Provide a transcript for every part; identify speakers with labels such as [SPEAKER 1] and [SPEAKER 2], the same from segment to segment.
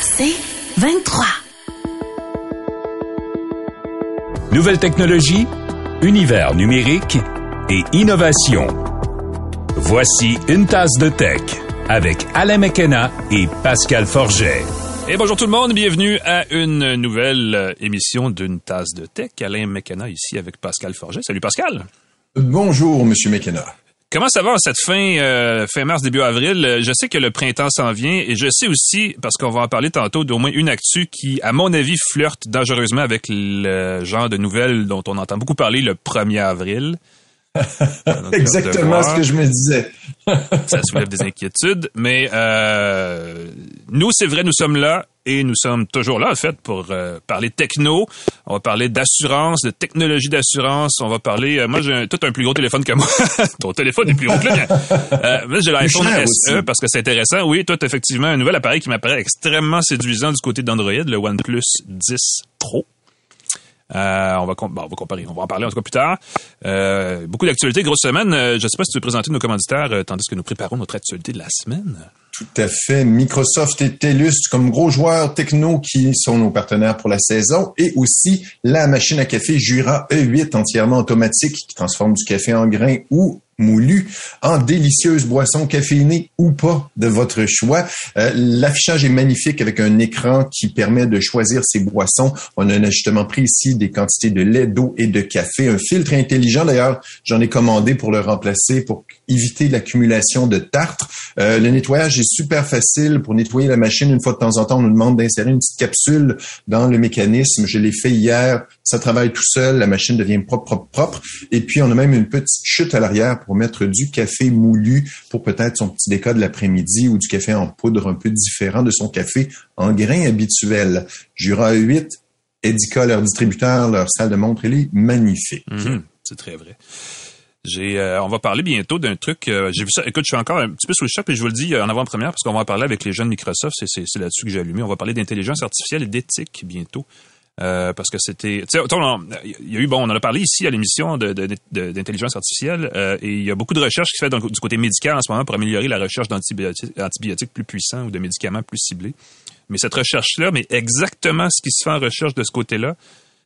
[SPEAKER 1] C'est 23.
[SPEAKER 2] Nouvelle technologie, univers numérique et innovation. Voici une tasse de tech avec Alain McKenna et Pascal Forget.
[SPEAKER 3] Et bonjour tout le monde, bienvenue à une nouvelle euh, émission d'une tasse de tech. Alain McKenna ici avec Pascal Forget. Salut Pascal.
[SPEAKER 4] Bonjour Monsieur McKenna.
[SPEAKER 3] Comment ça va en cette fin, euh, fin mars, début avril? Je sais que le printemps s'en vient et je sais aussi, parce qu'on va en parler tantôt, d'au moins une actu qui, à mon avis, flirte dangereusement avec le genre de nouvelles dont on entend beaucoup parler le 1er avril.
[SPEAKER 4] Exactement ce que je me disais.
[SPEAKER 3] ça soulève des inquiétudes, mais euh, nous, c'est vrai, nous sommes là et nous sommes toujours là, en fait, pour euh, parler techno. On va parler d'assurance, de technologie d'assurance. On va parler... Euh, moi, j'ai tout un plus gros téléphone que moi. Ton téléphone est plus gros que le mien. Euh, moi, j'ai l'iPhone SE parce que c'est intéressant. Oui, toi, effectivement, un nouvel appareil qui m'apparaît extrêmement séduisant du côté d'Android, le OnePlus 10 Pro. Euh, on, va on va comparer, on va en parler en tout cas plus tard. Euh, beaucoup d'actualités, grosse semaine. Euh, je ne sais pas si tu veux présenter nos commanditaires tandis que nous préparons notre actualité de la semaine.
[SPEAKER 4] Tout à fait. Microsoft et TELUS comme gros joueurs techno qui sont nos partenaires pour la saison et aussi la machine à café Jura E8 entièrement automatique qui transforme du café en grains ou moulu en délicieuse boisson caféinée ou pas de votre choix. Euh, l'affichage est magnifique avec un écran qui permet de choisir ses boissons. On a un ajustement précis des quantités de lait, d'eau et de café. Un filtre intelligent d'ailleurs, j'en ai commandé pour le remplacer pour éviter l'accumulation de tartre. Euh, le nettoyage est super facile pour nettoyer la machine. Une fois de temps en temps, on nous demande d'insérer une petite capsule dans le mécanisme. Je l'ai fait hier. Ça travaille tout seul. La machine devient propre, propre, propre. Et puis, on a même une petite chute à l'arrière pour mettre du café moulu pour peut-être son petit déca de l'après-midi ou du café en poudre un peu différent de son café en grain habituel. Jura 8, Edica, leur distributeur, leur salle de montre, elle est magnifique.
[SPEAKER 3] Mhm, c'est très vrai. J'ai, euh, on va parler bientôt d'un truc. Euh, j'ai vu ça. Écoute, je suis encore un petit peu sous le choc et je vous le dis en avant-première parce qu'on va en parler avec les jeunes Microsoft. C'est, c'est, là-dessus que j'ai allumé. On va parler d'intelligence artificielle et d'éthique bientôt. Euh, parce que c'était, il y a eu bon, on en a parlé ici à l'émission d'intelligence artificielle euh, et il y a beaucoup de recherches qui se fait du côté médical en ce moment pour améliorer la recherche d'antibiotiques plus puissants ou de médicaments plus ciblés. Mais cette recherche-là, mais exactement ce qui se fait en recherche de ce côté-là,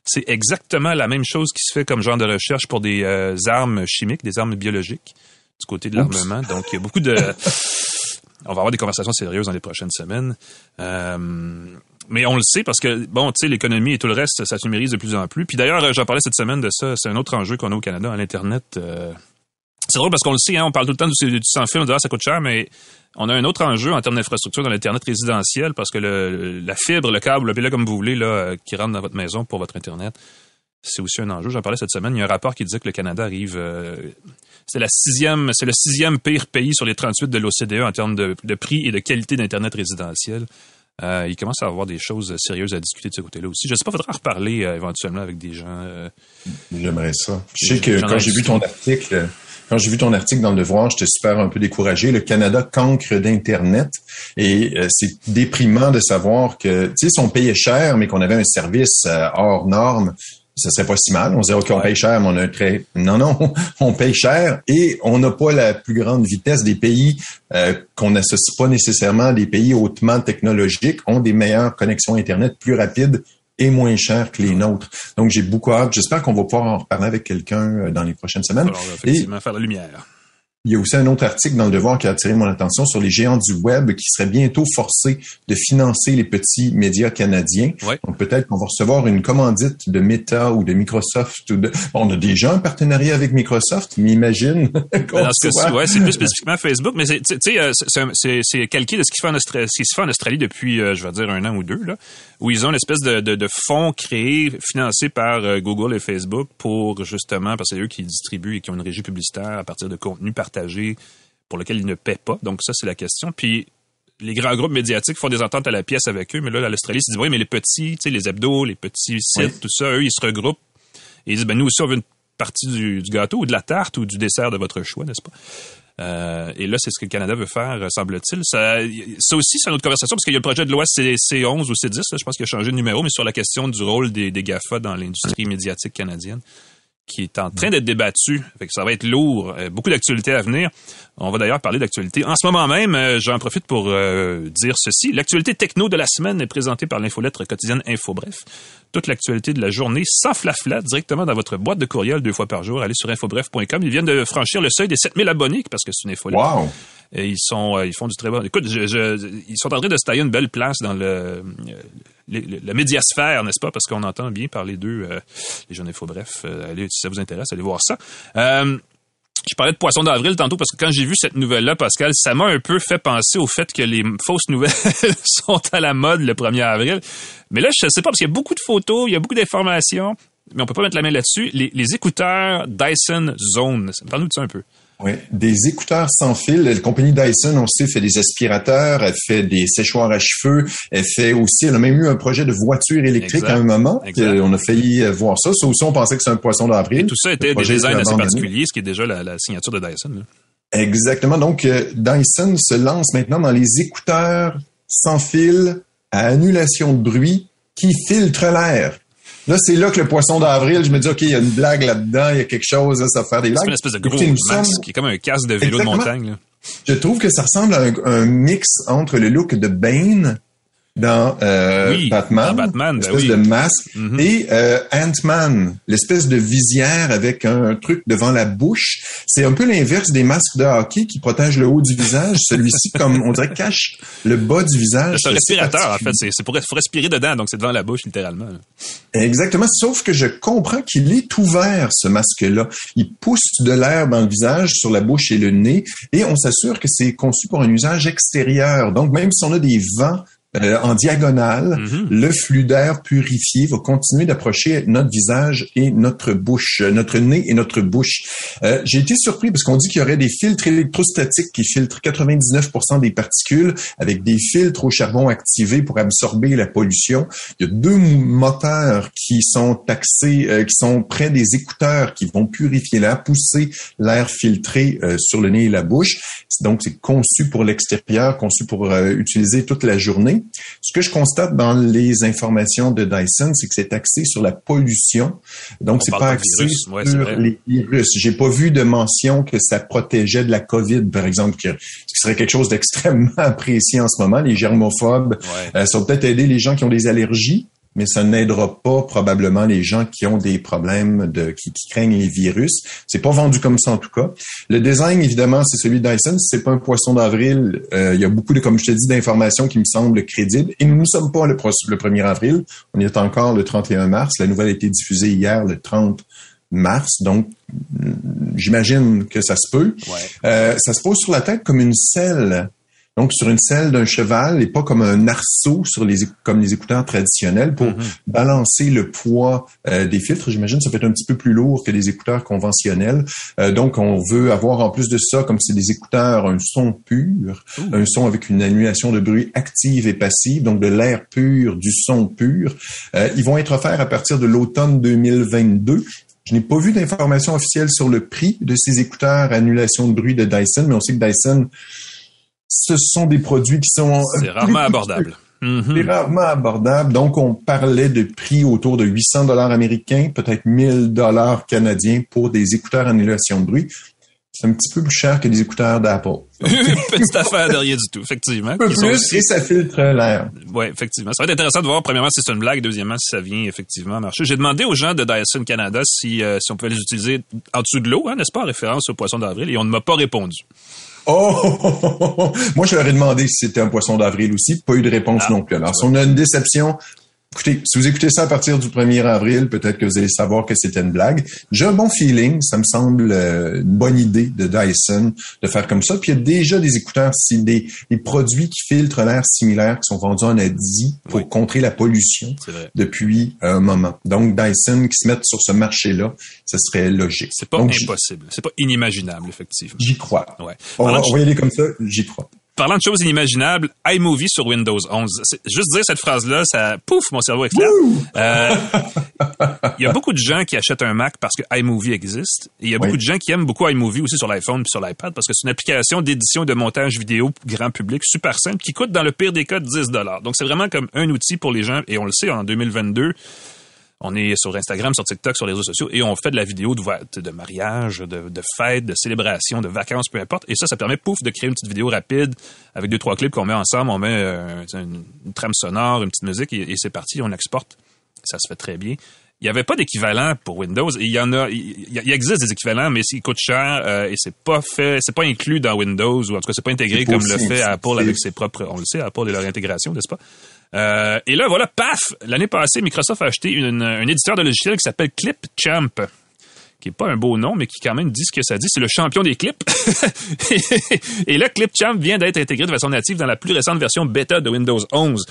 [SPEAKER 3] c'est exactement la même chose qui se fait comme genre de recherche pour des euh, armes chimiques, des armes biologiques du côté de l'armement. Donc il y a beaucoup de on va avoir des conversations sérieuses dans les prochaines semaines. Euh, mais on le sait parce que, bon, tu sais, l'économie et tout le reste, ça se numérise de plus en plus. Puis d'ailleurs, j'en parlais cette semaine de ça. C'est un autre enjeu qu'on a au Canada, à l'Internet. Euh. c'est drôle parce qu'on le sait, hein, on parle tout le temps du, du sans fil, on dit ah, ça coûte cher, mais on a un autre enjeu en termes d'infrastructure dans l'Internet résidentiel parce que le, la fibre, le câble, appelez-le comme vous voulez, là, euh, qui rentre dans votre maison pour votre Internet, c'est aussi un enjeu. J'en parlais cette semaine. Il y a un rapport qui disait que le Canada arrive. Euh, c'est la sixième, c'est le sixième pire pays sur les 38 de l'OCDE en termes de, de prix et de qualité d'Internet résidentiel. Euh, il commence à avoir des choses sérieuses à discuter de ce côté-là aussi. Je ne sais pas, il faudra reparler euh, éventuellement avec des gens.
[SPEAKER 4] J'aimerais ça. Je sais que quand j'ai vu ton article, quand j'ai vu ton article dans le Devoir, j'étais super un peu découragé. Le Canada cancre d'Internet et c'est déprimant de savoir que, tu sais, si on payait cher, mais qu'on avait un service hors norme, ça serait pas si mal. On se dit, OK, on paye cher, mais on a un très... Non, non, on paye cher et on n'a pas la plus grande vitesse des pays euh, qu'on n'associe pas nécessairement à des pays hautement technologiques, ont des meilleures connexions Internet plus rapides et moins chères que les nôtres. Donc, j'ai beaucoup hâte. J'espère qu'on va pouvoir en reparler avec quelqu'un euh, dans les prochaines semaines.
[SPEAKER 3] Alors, effectivement, faire la lumière.
[SPEAKER 4] Il y a aussi un autre article dans le Devoir qui a attiré mon attention sur les géants du web qui seraient bientôt forcés de financer les petits médias canadiens. Donc peut-être qu'on va recevoir une commandite de Meta ou de Microsoft. Ou de... on a déjà un partenariat avec Microsoft, mais imagine.
[SPEAKER 3] ouais, c'est plus spécifiquement Facebook, mais c'est euh, c'est calqué de ce qui se fait en Australie, ce qui se fait en Australie depuis, euh, je vais dire, un an ou deux, là, où ils ont une espèce de, de, de fonds créés, financés par euh, Google et Facebook pour justement, parce que c'est eux qui distribuent et qui ont une régie publicitaire à partir de contenus par pour lequel ils ne paient pas. Donc ça, c'est la question. Puis les grands groupes médiatiques font des ententes à la pièce avec eux, mais là, l'Australie se dit, oui, mais les petits, tu sais, les hebdos, les petits sites, tout ça, eux, ils se regroupent et ils disent, ben nous aussi, on veut une partie du, gâteau ou de la tarte ou du dessert de votre choix, n'est-ce pas? Euh, et là, c'est ce que le Canada veut faire, semble-t-il. Ça, ça aussi, c'est une autre conversation, parce qu'il y a le projet de loi C11 ou C10, je pense qu'il a changé de numéro, mais sur la question du rôle des, des GAFA dans l'industrie médiatique canadienne qui est en train d'être débattu. Fait que ça va être lourd. Euh, beaucoup d'actualités à venir. On va d'ailleurs parler d'actualité. En ce moment même, euh, j'en profite pour euh, dire ceci. L'actualité techno de la semaine est présentée par l'infolettre quotidienne Info Bref. Toute l'actualité de la journée sans flafla directement dans votre boîte de courriel deux fois par jour. Allez sur infobref.com. Ils viennent de franchir le seuil des 7000 abonnés parce que c'est une infolettre.
[SPEAKER 4] Wow!
[SPEAKER 3] Et ils sont, ils font du très bon. Écoute, je, je, ils sont en train de se tailler une belle place dans le, le, la médiasphère, n'est-ce pas? Parce qu'on entend bien parler d'eux, euh, les jeunes infos. Bref, euh, allez, si ça vous intéresse, allez voir ça. Euh, je parlais de poisson d'avril tantôt parce que quand j'ai vu cette nouvelle-là, Pascal, ça m'a un peu fait penser au fait que les fausses nouvelles sont à la mode le 1er avril. Mais là, je sais pas, parce qu'il y a beaucoup de photos, il y a beaucoup d'informations, mais on peut pas mettre la main là-dessus. Les, les écouteurs Dyson Zone, parle-nous de ça un peu.
[SPEAKER 4] Oui, des écouteurs sans fil. La compagnie Dyson, on sait, fait des aspirateurs, elle fait des séchoirs à cheveux, elle fait aussi, elle a même eu un projet de voiture électrique
[SPEAKER 3] Exact.
[SPEAKER 4] à un moment.
[SPEAKER 3] Exact.
[SPEAKER 4] On a failli euh, voir ça. Ça aussi, on pensait que c'est un poisson d'avril.
[SPEAKER 3] Tout ça était des designs assez particuliers, ce qui est déjà la, la signature de Dyson. là.
[SPEAKER 4] Exactement. Donc, euh, Dyson se lance maintenant dans les écouteurs sans fil à annulation de bruit qui filtrent l'air. Là, c'est là que le poisson d'avril, je me dis, OK, il y a une blague là-dedans, il y a quelque chose, là, ça va faire des
[SPEAKER 3] C'est
[SPEAKER 4] blagues.
[SPEAKER 3] une espèce de gros
[SPEAKER 4] Écoutez,
[SPEAKER 3] masque
[SPEAKER 4] sommes-
[SPEAKER 3] qui est comme un casque de vélo
[SPEAKER 4] Exactement.
[SPEAKER 3] de montagne. Là.
[SPEAKER 4] Je trouve que ça ressemble à un, un mix entre le look de Bane dans euh,
[SPEAKER 3] Oui,
[SPEAKER 4] Batman,
[SPEAKER 3] dans Batman, ben
[SPEAKER 4] l'espèce
[SPEAKER 3] oui.
[SPEAKER 4] de masque,
[SPEAKER 3] Mhm.
[SPEAKER 4] et euh, Ant-Man, l'espèce de visière avec un truc devant la bouche. C'est un peu l'inverse des masques de hockey qui protègent le haut du visage. Celui-ci, comme on dirait, cache le bas du visage.
[SPEAKER 3] C'est un respirateur, en fait. C'est pour faut respirer dedans, donc c'est devant la bouche, littéralement.
[SPEAKER 4] Exactement, sauf que je comprends qu'il est ouvert, ce masque-là. Il pousse de l'air dans le visage, sur la bouche et le nez, et on s'assure que c'est conçu pour un usage extérieur. Donc, même si on a des vents euh, en diagonale,
[SPEAKER 3] Mhm.
[SPEAKER 4] le flux d'air purifié va continuer d'approcher notre visage et notre bouche, euh, notre nez et notre bouche. Euh, J'ai été surpris parce qu'on dit qu'il y aurait des filtres électrostatiques qui filtrent 99% des particules avec des filtres au charbon activés pour absorber la pollution. Il y a deux moteurs qui sont taxés, euh, qui sont près des écouteurs qui vont purifier l'air, pousser l'air filtré euh, sur le nez et la bouche. Donc, c'est conçu pour l'extérieur, conçu pour euh, utiliser toute la journée. Ce que je constate dans les informations de Dyson, c'est que c'est axé sur la pollution. Donc,
[SPEAKER 3] On
[SPEAKER 4] c'est pas axé
[SPEAKER 3] virus.
[SPEAKER 4] Sur les virus. J'ai pas vu de mention que ça protégeait de la COVID, par exemple, que- ce qui serait quelque chose d'extrêmement apprécié en ce moment. Les germophobes,
[SPEAKER 3] Ouais.
[SPEAKER 4] euh, ça va peut-être aider les gens qui ont des allergies, mais ça n'aidera pas probablement les gens qui ont des problèmes de qui, qui craignent les virus. C'est pas vendu comme ça en tout cas. Le design, évidemment, c'est celui de Dyson. C'est pas un poisson d'avril. Euh, il y a beaucoup de, comme je te dis, d'informations qui me semblent crédibles. Et nous ne sommes pas le, le 1er avril. On y est encore le 31 mars. La nouvelle a été diffusée hier, le 30 mars. Donc, j'imagine que ça se peut.
[SPEAKER 3] Ouais.
[SPEAKER 4] Euh, ça se pose sur la tête comme une selle. Donc, sur une selle d'un cheval et pas comme un arceau sur les, comme les écouteurs traditionnels pour
[SPEAKER 3] Mhm.
[SPEAKER 4] balancer le poids euh, des filtres. J'imagine que ça peut être un petit peu plus lourd que les écouteurs conventionnels. Euh, donc, on veut avoir en plus de ça, comme c'est des écouteurs, un son pur,
[SPEAKER 3] Ouh.
[SPEAKER 4] un son avec une annulation de bruit active et passive, donc de l'air pur, du son pur. Euh, ils vont être offerts à partir de l'automne 2022. Je n'ai pas vu d'informations officielles sur le prix de ces écouteurs annulation de bruit de Dyson, mais on sait que Dyson, ce sont des produits qui sont
[SPEAKER 3] C'est
[SPEAKER 4] euh,
[SPEAKER 3] rarement
[SPEAKER 4] plus
[SPEAKER 3] abordable. Mhm.
[SPEAKER 4] c'est rarement abordable. Donc, on parlait de prix autour de 800 dollars américains, peut-être 1000 dollars canadiens pour des écouteurs annulation de bruit. C'est un petit peu plus cher que des écouteurs d'Apple.
[SPEAKER 3] Petite affaire de rien du tout, effectivement.
[SPEAKER 4] Un peu
[SPEAKER 3] sont
[SPEAKER 4] plus
[SPEAKER 3] aussi-
[SPEAKER 4] et ça filtre l'air.
[SPEAKER 3] Ouais, effectivement. Ça va être intéressant de voir, premièrement, si c'est une blague, deuxièmement, si ça vient effectivement marcher. J'ai demandé aux gens de Dyson Canada si, euh, si on pouvait les utiliser en dessous de l'eau, hein, n'est-ce pas, en référence au poisson d'avril, et on ne m'a pas répondu.
[SPEAKER 4] Oh! Moi, je leur ai demandé si c'était un poisson d'avril aussi. Pas eu de réponse
[SPEAKER 3] Ah,
[SPEAKER 4] non plus. Alors, si on a une déception, écoutez, si vous écoutez ça à partir du 1er avril, peut-être que vous allez savoir que c'était une blague. J'ai un bon feeling. Ça me semble euh, une bonne idée de Dyson de faire comme ça. Puis, il y a déjà des écouteurs, des, des produits qui filtrent l'air similaires qui sont vendus en Asie pour
[SPEAKER 3] Oui.
[SPEAKER 4] contrer la pollution depuis un moment. Donc, Dyson qui se mettent sur ce marché-là, ce serait logique.
[SPEAKER 3] C'est pas
[SPEAKER 4] Donc,
[SPEAKER 3] impossible. C'est pas inimaginable, effectivement.
[SPEAKER 4] J'y crois.
[SPEAKER 3] Ouais.
[SPEAKER 4] On va, on va y aller comme ça, j'y crois.
[SPEAKER 3] Parlant de choses inimaginables, iMovie sur Windows 11. C'est- Juste dire cette phrase-là, ça pouf, mon cerveau éclate. Euh, Il y a beaucoup de gens qui achètent un Mac parce que iMovie existe. Et il y a beaucoup de gens qui aiment beaucoup iMovie aussi sur l'iPhone et sur l'iPad parce que c'est une application d'édition et de montage vidéo grand public super simple qui coûte dans le pire des cas 10 Donc c'est vraiment comme un outil pour les gens et on le sait en 2022 on est sur Instagram, sur TikTok, sur les réseaux sociaux et on fait de la vidéo de, de mariage, de, de fête, de célébration, de vacances, peu importe. Et ça, ça permet, pouf, de créer une petite vidéo rapide avec deux, trois clips qu'on met ensemble. On met euh, une, trame sonore, une petite musique et, c'est parti. On exporte. Ça se fait très bien. Il n'y avait pas d'équivalent pour Windows. Il y en a, il, existe des équivalents, mais ils coûtent cher euh, et c'est pas fait, c'est pas inclus dans Windows ou en tout cas c'est pas intégré comme le fait Apple avec ses propres. On le sait, Apple et leur intégration, n'est-ce pas? Euh, et là, voilà, paf! L'année passée, Microsoft a acheté un éditeur de logiciel qui s'appelle ClipChamp qui est pas un beau nom, mais qui quand même dit ce que ça dit. C'est le champion des clips. et là, ClipChamp vient d'être intégré de façon native dans la plus récente version bêta de Windows 11.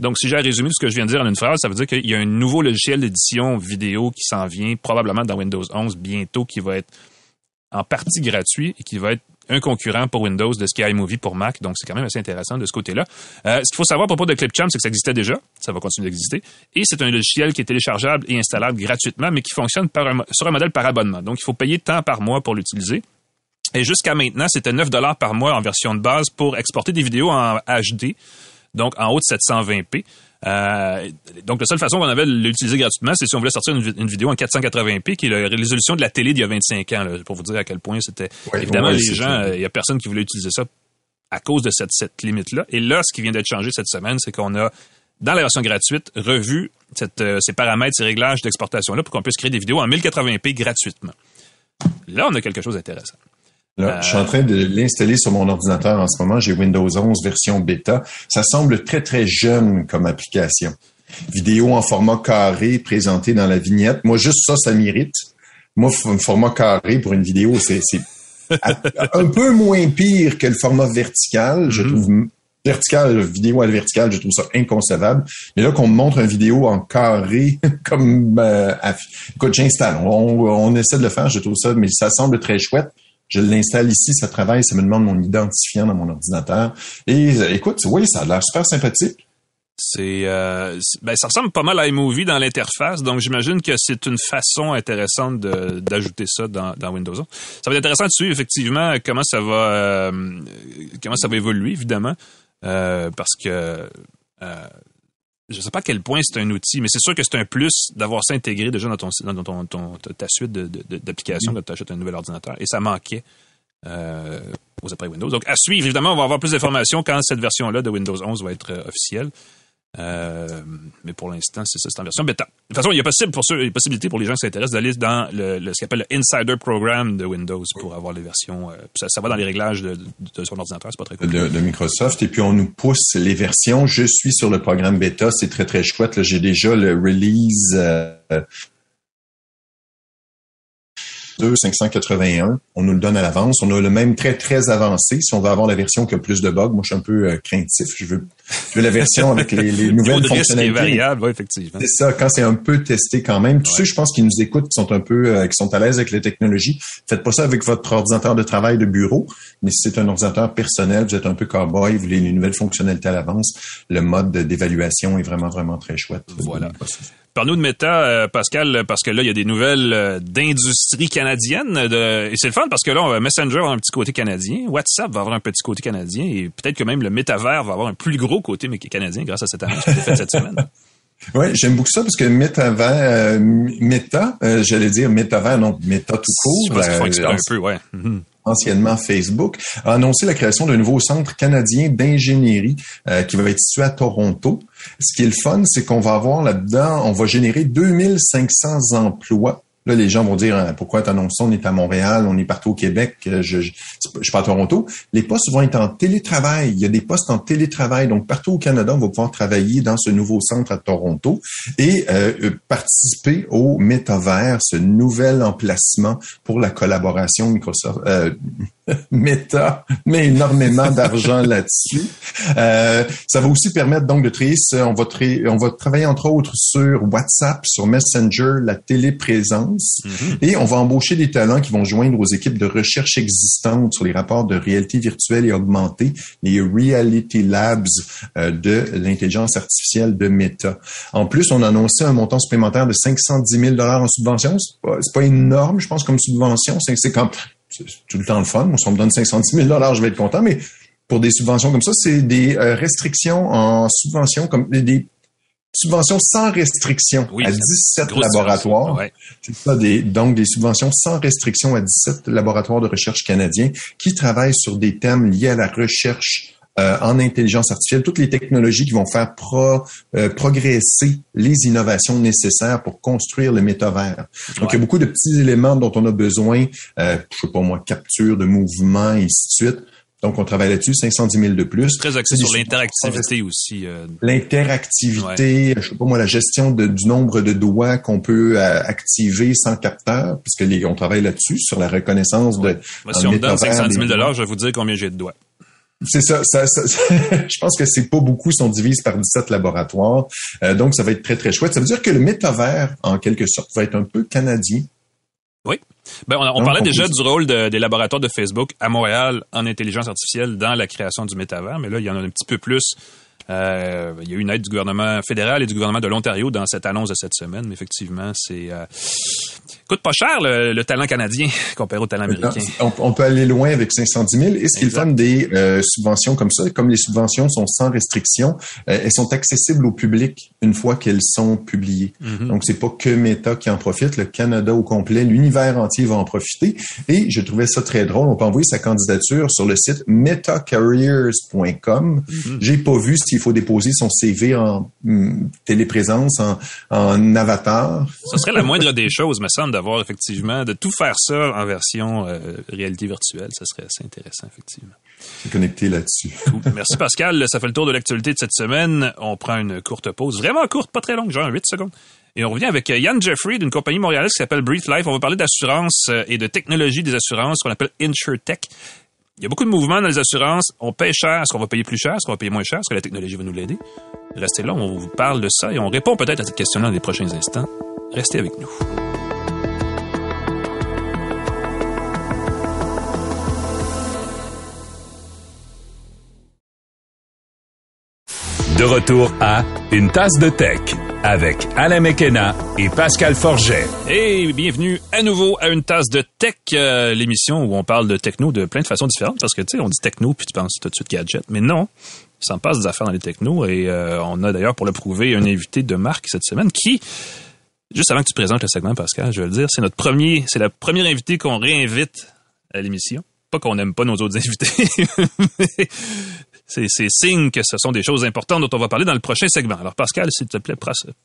[SPEAKER 3] Donc, si j'ai résumé ce que je viens de dire en une phrase, ça veut dire qu'il y a un nouveau logiciel d'édition vidéo qui s'en vient probablement dans Windows 11 bientôt, qui va être en partie gratuit et qui va être un concurrent pour Windows de ce iMovie pour Mac. Donc, c'est quand même assez intéressant de ce côté-là. Euh, ce qu'il faut savoir à propos de Clipchamp, c'est que ça existait déjà. Ça va continuer d'exister. Et c'est un logiciel qui est téléchargeable et installable gratuitement, mais qui fonctionne sur un modèle par abonnement. Donc, il faut payer tant par mois pour l'utiliser. Et jusqu'à maintenant, c'était 9 dollars par mois en version de base pour exporter des vidéos en HD, donc en haut de 720p. Euh, donc, la seule façon qu'on avait de l'utiliser gratuitement, c'est si on voulait sortir une, vidéo en 480p, qui est la résolution de la télé d'il y a 25 ans, pour vous dire à quel point c'était... évidemment, les gens, il y a personne qui voulait utiliser ça à cause de cette, cette limite-là. Et là, ce qui vient d'être changé cette semaine, c'est qu'on a, dans la version gratuite, revu cette, euh, ces paramètres, ces réglages d'exportation-là pour qu'on puisse créer des vidéos en 1080p gratuitement. Là, on a quelque chose d'intéressant.
[SPEAKER 4] Là, je suis en train de l'installer sur mon ordinateur en ce moment. J'ai Windows 11 version bêta. Ça semble très, très jeune comme application. Vidéo en format carré présentée dans la vignette. Moi, juste ça, ça m'irrite. Moi, un format carré pour une vidéo, c'est un peu moins pire que le format vertical. Je mm-hmm. trouve vertical, vidéo à la verticale, je trouve ça inconcevable. Mais là, qu'on me montre une vidéo en carré, comme, euh, écoute, j'installe. On, on, essaie de le faire, je trouve ça, mais ça semble très chouette. Je l'installe ici, ça travaille, ça me demande mon identifiant dans mon ordinateur. Et euh, écoute, oui, ça a l'air super sympathique.
[SPEAKER 3] C'est, euh, ben, ça ressemble pas mal à iMovie dans l'interface, donc j'imagine que c'est une façon intéressante d'ajouter ça dans, Windows. Ça va être intéressant de suivre effectivement comment ça va, euh, comment ça va évoluer évidemment, parce que je ne sais pas à quel point c'est un outil, mais c'est sûr que c'est un plus d'avoir ça intégré déjà dans, ton, dans ton, ta suite d'applications de, quand tu achètes un nouvel ordinateur. Et ça manquait euh, aux appareils Windows. Donc, à suivre, évidemment, on va avoir plus d'informations quand cette version-là de Windows 11 va être euh, officielle. Euh, mais pour l'instant, c'est ça, c'est en version bêta. De toute façon, il y a possible pour ceux, il possibilité pour les gens qui s'intéressent d'aller dans le, ce qu'on appelle le Insider Program de Windows pour avoir les versions. Euh, ça, ça, va dans les réglages de, de son ordinateur, c'est pas très
[SPEAKER 4] compliqué. De, Microsoft. Et puis on nous pousse les versions. Je suis sur le programme bêta, c'est très très chouette. J'ai déjà le release. Euh, 581. On nous le donne à l'avance. On a le même très, très avancé. Si on veut avoir la version qui a plus de bugs, moi, je suis un peu euh, craintif. Je veux, je veux la version avec les, les nouvelles fonctionnalités.
[SPEAKER 3] variable, effectivement.
[SPEAKER 4] C'est ça. Quand c'est un peu testé quand même. Tous ceux, je pense, qui nous écoutent, qui sont un peu, euh, qui sont à l'aise avec les technologies, faites pas ça avec votre ordinateur de travail de bureau. Mais si c'est un ordinateur personnel, vous êtes un peu cowboy, vous voulez les nouvelles fonctionnalités à l'avance, le mode d'évaluation est vraiment, vraiment très chouette.
[SPEAKER 3] Voilà. Parle-nous de Meta, euh, Pascal, parce que là, il y a des nouvelles euh, d'industrie canadienne. De... Et c'est le fun parce que là, Messenger va avoir un petit côté canadien, WhatsApp va avoir un petit côté canadien, et peut-être que même le métavers va avoir un plus gros côté canadien grâce à cette annonce qui a été faite cette semaine.
[SPEAKER 4] Oui, j'aime beaucoup ça parce que métavers, euh, méta, j'allais dire métavers, non, méta tout court.
[SPEAKER 3] un peu, ouais. Mhm
[SPEAKER 4] anciennement Facebook, a annoncé la création d'un nouveau centre canadien d'ingénierie euh, qui va être situé à Toronto. Ce qui est le fun, c'est qu'on va avoir là-dedans, on va générer 2500 emplois Là, les gens vont dire hein, pourquoi tu annonces ça, on est à Montréal, on est partout au Québec, euh, je, je, je, suis pas à Toronto. Les postes vont être en télétravail. Il y a des postes en télétravail. Donc, partout au Canada, on va pouvoir travailler dans ce nouveau centre à Toronto et euh, euh, participer au métavers, ce nouvel emplacement pour la collaboration Microsoft. Meta met énormément d'argent là-dessus. ça va aussi permettre donc de travailler, on va, on va travailler entre autres sur WhatsApp, sur Messenger, la téléprésence Mhm. Et on va embaucher des talents qui vont joindre aux équipes de recherche existantes sur les rapports de réalité virtuelle et augmentée, les Reality Labs euh, de l'intelligence artificielle de Meta. En plus, on a annoncé un montant supplémentaire de 510 000 en subvention. C'est pas, pas énorme, je pense, comme subvention. C'est comme tout le temps le fun. Si on me donne 510 000 je vais être content, mais pour des subventions comme ça, c'est des euh, restrictions en subvention, comme des subventions sans restriction
[SPEAKER 3] Oui,
[SPEAKER 4] à
[SPEAKER 3] c'est
[SPEAKER 4] 17
[SPEAKER 3] grosse
[SPEAKER 4] laboratoires.
[SPEAKER 3] Ouais.
[SPEAKER 4] C'est ça, des, donc des subventions sans restriction à 17 laboratoires de recherche canadiens qui travaillent sur des thèmes liés à la recherche euh, en intelligence artificielle, toutes les technologies qui vont faire pro- euh, progresser les innovations nécessaires pour construire le métavers. Donc, il y a beaucoup de petits éléments dont on a besoin, euh, je sais pas moi, capture de mouvements et ainsi de suite. Donc, on travaille là-dessus, 510 000 de plus.
[SPEAKER 3] Très axé sur l'interactivité aussi. euh,
[SPEAKER 4] L'interactivité, je sais pas moi, la gestion de- du nombre de doigts qu'on peut euh, activer sans capteur, puisque les, on travaille là-dessus, sur la reconnaissance de...
[SPEAKER 3] moi, si on me donne
[SPEAKER 4] métavers
[SPEAKER 3] 510 000
[SPEAKER 4] des doigts.
[SPEAKER 3] je vais vous dire combien j'ai de doigts.
[SPEAKER 4] C'est ça, ça, ça- je pense que c'est pas beaucoup si on divise par 17 laboratoires. Euh, donc, ça va être très, très chouette. Ça veut dire que le métavers, en quelque sorte, va être un peu canadien.
[SPEAKER 3] Ben, on, on
[SPEAKER 4] Donc,
[SPEAKER 3] parlait
[SPEAKER 4] on
[SPEAKER 3] déjà
[SPEAKER 4] peut-
[SPEAKER 3] du rôle de- des laboratoires de Facebook à Montréal en intelligence artificielle dans la création du métavers, mais là, il y en a un petit peu plus. Euh, il y a eu une aide du gouvernement fédéral et du gouvernement de l'Ontario dans cette annonce de cette semaine, mais effectivement, c'est euh, coûte pas cher le, le talent canadien comparé au talent américain.
[SPEAKER 4] On, on peut aller loin avec 510 000. Et ce qui est le fun des euh, subventions comme ça, comme les subventions sont sans restriction, euh, elles sont accessibles au public une fois qu'elles sont publiées.
[SPEAKER 3] Mhm.
[SPEAKER 4] Donc, c'est pas que Meta qui en profite. Le Canada au complet, l'univers entier va en profiter. Et je trouvais ça très drôle. On peut envoyer sa candidature sur le site metacareers.com.
[SPEAKER 3] Mhm.
[SPEAKER 4] J'ai pas vu s'il faut déposer son CV en hum, téléprésence, en, en avatar.
[SPEAKER 3] Ce serait la moindre des choses, me semble, d'avoir effectivement, de tout faire ça en version euh, réalité virtuelle. Ça serait assez intéressant, effectivement.
[SPEAKER 4] Connecté là-dessus.
[SPEAKER 3] Merci Pascal. Ça fait le tour de l'actualité de cette semaine. On prend une courte pause, vraiment courte, pas très longue, genre 8 secondes. Et on revient avec Yann Jeffrey d'une compagnie montréalaise qui s'appelle Brief Life. On va parler d'assurance euh, et de technologie des assurances qu'on appelle InsurTech. Il y a beaucoup de mouvements dans les assurances. On paye cher. Est-ce qu'on va payer plus cher? Est-ce qu'on va payer moins cher? Est-ce que la technologie va nous l'aider? Restez là, on vous parle de ça et on répond peut-être à cette question-là dans les prochains instants. Restez avec nous.
[SPEAKER 2] De retour à Une tasse de tech avec Alain Mekena et Pascal Forget.
[SPEAKER 3] Et bienvenue à nouveau à une tasse de tech, euh, l'émission où on parle de techno de plein de façons différentes. Parce que tu sais, on dit techno puis tu penses tout de suite gadget, mais non, il s'en passe des affaires dans les technos. Et euh, on a d'ailleurs pour le prouver un invité de marque cette semaine qui, juste avant que tu présentes le segment, Pascal, je vais le dire, c'est notre premier, c'est la première invité qu'on réinvite à l'émission. Pas qu'on n'aime pas nos autres invités, mais c'est signe que ce sont des choses importantes dont on va parler dans le prochain segment. Alors Pascal, s'il te plaît,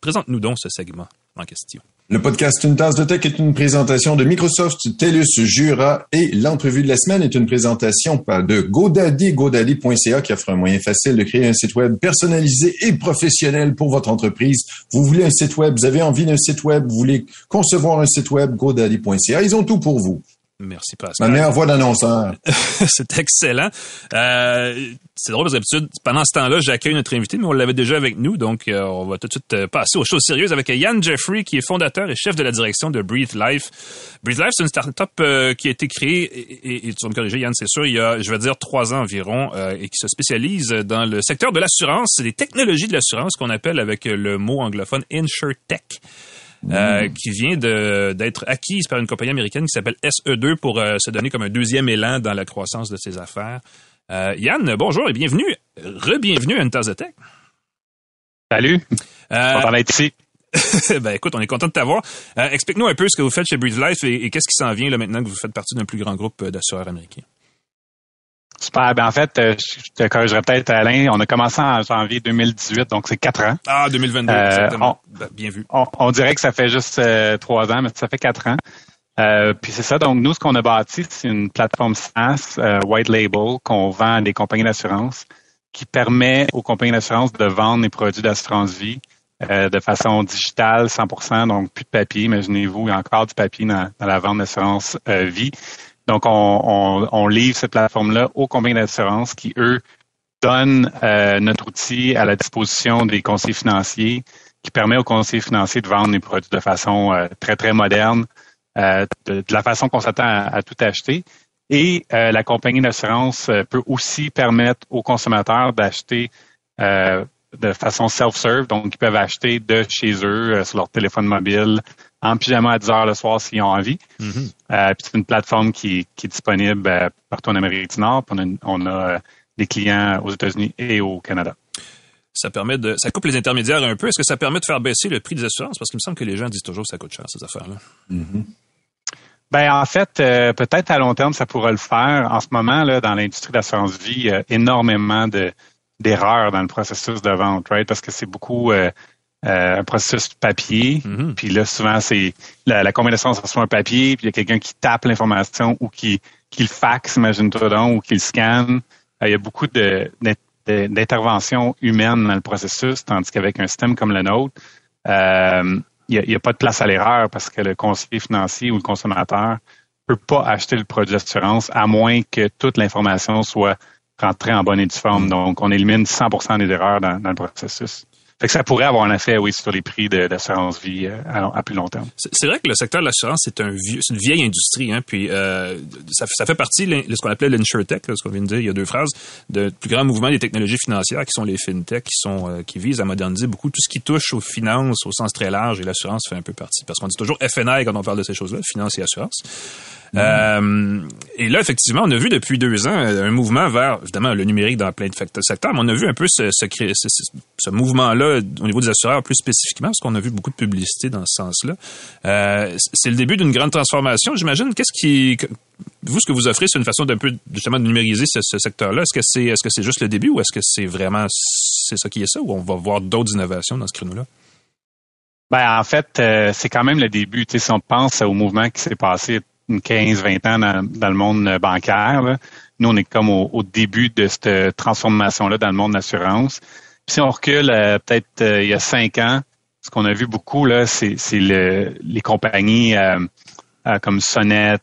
[SPEAKER 3] présente-nous donc ce segment en question.
[SPEAKER 4] Le podcast Une tasse de tech est une présentation de Microsoft, TELUS, Jura et l'entrevue de la semaine est une présentation de GoDaddy, godaddy.ca qui offre un moyen facile de créer un site web personnalisé et professionnel pour votre entreprise. Vous voulez un site web, vous avez envie d'un site web, vous voulez concevoir un site web, godaddy.ca, ils ont tout pour vous.
[SPEAKER 3] Merci
[SPEAKER 4] Ma
[SPEAKER 3] Pascal.
[SPEAKER 4] meilleure voix d'annonceur.
[SPEAKER 3] c'est excellent. Euh, c'est drôle parce d'habitude, pendant ce temps-là, j'accueille notre invité, mais on l'avait déjà avec nous, donc euh, on va tout de suite euh, passer aux choses sérieuses avec Yann Jeffrey, qui est fondateur et chef de la direction de Breathe Life. Breathe Life, c'est une start-up euh, qui a été créée, et, et- et tu vas me corriger Yann, c'est sûr, il y a, je vais dire, trois ans environ, et qui se spécialise dans le secteur de l'assurance, des technologies de l'assurance qu'on appelle avec le mot anglophone InsurTech euh, qui vient d'être acquise par une compagnie américaine qui s'appelle SE2 pour euh, se donner comme un deuxième élan dans la croissance de ses affaires. Euh, Yann, bonjour et bienvenue. Re-bienvenue à une tasse de tech.
[SPEAKER 5] Salut, content d'être ici.
[SPEAKER 3] ben écoute, on est content de t'avoir. Explique-nous un peu ce que vous faites chez Breathe Life et, et qu'est-ce qui s'en vient là maintenant que vous faites partie d'un plus grand groupe d'assureurs américains.
[SPEAKER 5] Super. Ben en fait, euh, je te corrigerai peut-être, Alain. On a commencé en janvier 2018, donc c'est quatre ans.
[SPEAKER 3] Ah, 2022,
[SPEAKER 5] Euh,
[SPEAKER 3] exactement. Ben, bien vu.
[SPEAKER 5] On, on dirait que ça fait juste euh, trois ans, mais ça fait quatre ans. Euh, puis c'est ça. Donc nous, ce qu'on a bâti, c'est une plateforme SaaS euh, white label qu'on vend à des compagnies d'assurance, qui permet aux compagnies d'assurance de vendre des produits d'assurance vie euh, de façon digitale, 100%, donc plus de papier. Imaginez-vous, il y a encore du papier dans, dans la vente d'assurance vie. Donc, on, on, on livre cette plateforme-là aux compagnies d'assurance qui, eux, donnent euh, notre outil à la disposition des conseillers financiers qui permet aux conseillers financiers de vendre des produits de façon euh, très, très moderne, euh, de, la façon qu'on s'attend à, à tout acheter. Et euh, la compagnie d'assurance euh, peut aussi permettre aux consommateurs d'acheter euh, de façon self-serve, donc ils peuvent acheter de chez eux euh, sur leur téléphone mobile en pyjama à 10 heures le soir s'ils ont envie.
[SPEAKER 3] Mhm.
[SPEAKER 5] Euh, puis c'est une plateforme qui, qui est disponible euh, partout en Amérique du Nord. Puis on a, on a, euh, des clients aux États-Unis et au Canada.
[SPEAKER 3] Ça permet de, ça coupe les intermédiaires un peu. Est-ce que ça permet de faire baisser le prix des assurances? Parce qu'il me semble que les gens disent toujours que ça coûte cher, ces affaires-là.
[SPEAKER 5] Mm-hmm. Ben en fait, euh, peut-être à long terme, ça pourrait le faire. En ce moment, là, dans l'industrie de l'assurance vie, il y a énormément de d'erreurs dans le processus de vente, right? Parce que c'est beaucoup euh, un processus papier. Mm-hmm. Puis là, souvent, c'est la, la combinaison, ça soit un papier, puis il y a quelqu'un qui tape l'information ou qui, qui le faxe, imagine-toi donc, ou qui le scanne. il y a beaucoup de, d'intervention humaine dans le processus, tandis qu'avec un système comme le nôtre, euh, il n'y a, pas de place à l'erreur parce que le conseiller financier ou le consommateur peut pas acheter le produit d'assurance à moins que toute l'information soit rentrée en bonne et due forme. Mm. Donc, on élimine 100% des erreurs dans le processus. Fait que ça pourrait avoir un effet, oui, sur les prix d'assurance vie euh, à, plus long terme.
[SPEAKER 3] C'est vrai que le secteur de l'assurance, c'est une vieille industrie, hein, puis euh, ça, fait partie de ce qu'on appelait l'insurtech, ce qu'on vient de dire il y a deux phrases, de plus grand mouvement des technologies financières qui sont les fintech, qui sont euh, qui visent à moderniser beaucoup tout ce qui touche aux finances au sens très large, et l'assurance fait un peu partie. Parce qu'on dit toujours FNI quand on parle de ces choses-là, finance et assurance. Euh, et là, effectivement, on a vu depuis deux ans euh, un mouvement vers, évidemment, le numérique dans plein de secteurs, mais on a vu un peu ce, mouvement-là au niveau des assureurs plus spécifiquement, parce qu'on a vu beaucoup de publicité dans ce sens-là. Euh, c'est le début d'une grande transformation, j'imagine. Qu'est-ce qui... Vous, ce que vous offrez, c'est une façon d'un peu, justement, de numériser ce, secteur-là. Est-ce que c'est que c'est juste le début ou est-ce que c'est vraiment c'est ça qui est ça ou on va voir d'autres innovations dans ce créneau-là?
[SPEAKER 5] Ben, en fait, c'est quand même le début. Tu sais, si on pense au mouvement qui s'est passé 15-20 ans dans, le monde bancaire. Nous, on est comme au, début de cette transformation-là dans le monde de l'assurance. Si on recule euh, peut-être euh, il y a cinq ans, ce qu'on a vu beaucoup, là, c'est, les compagnies euh, comme Sonnet,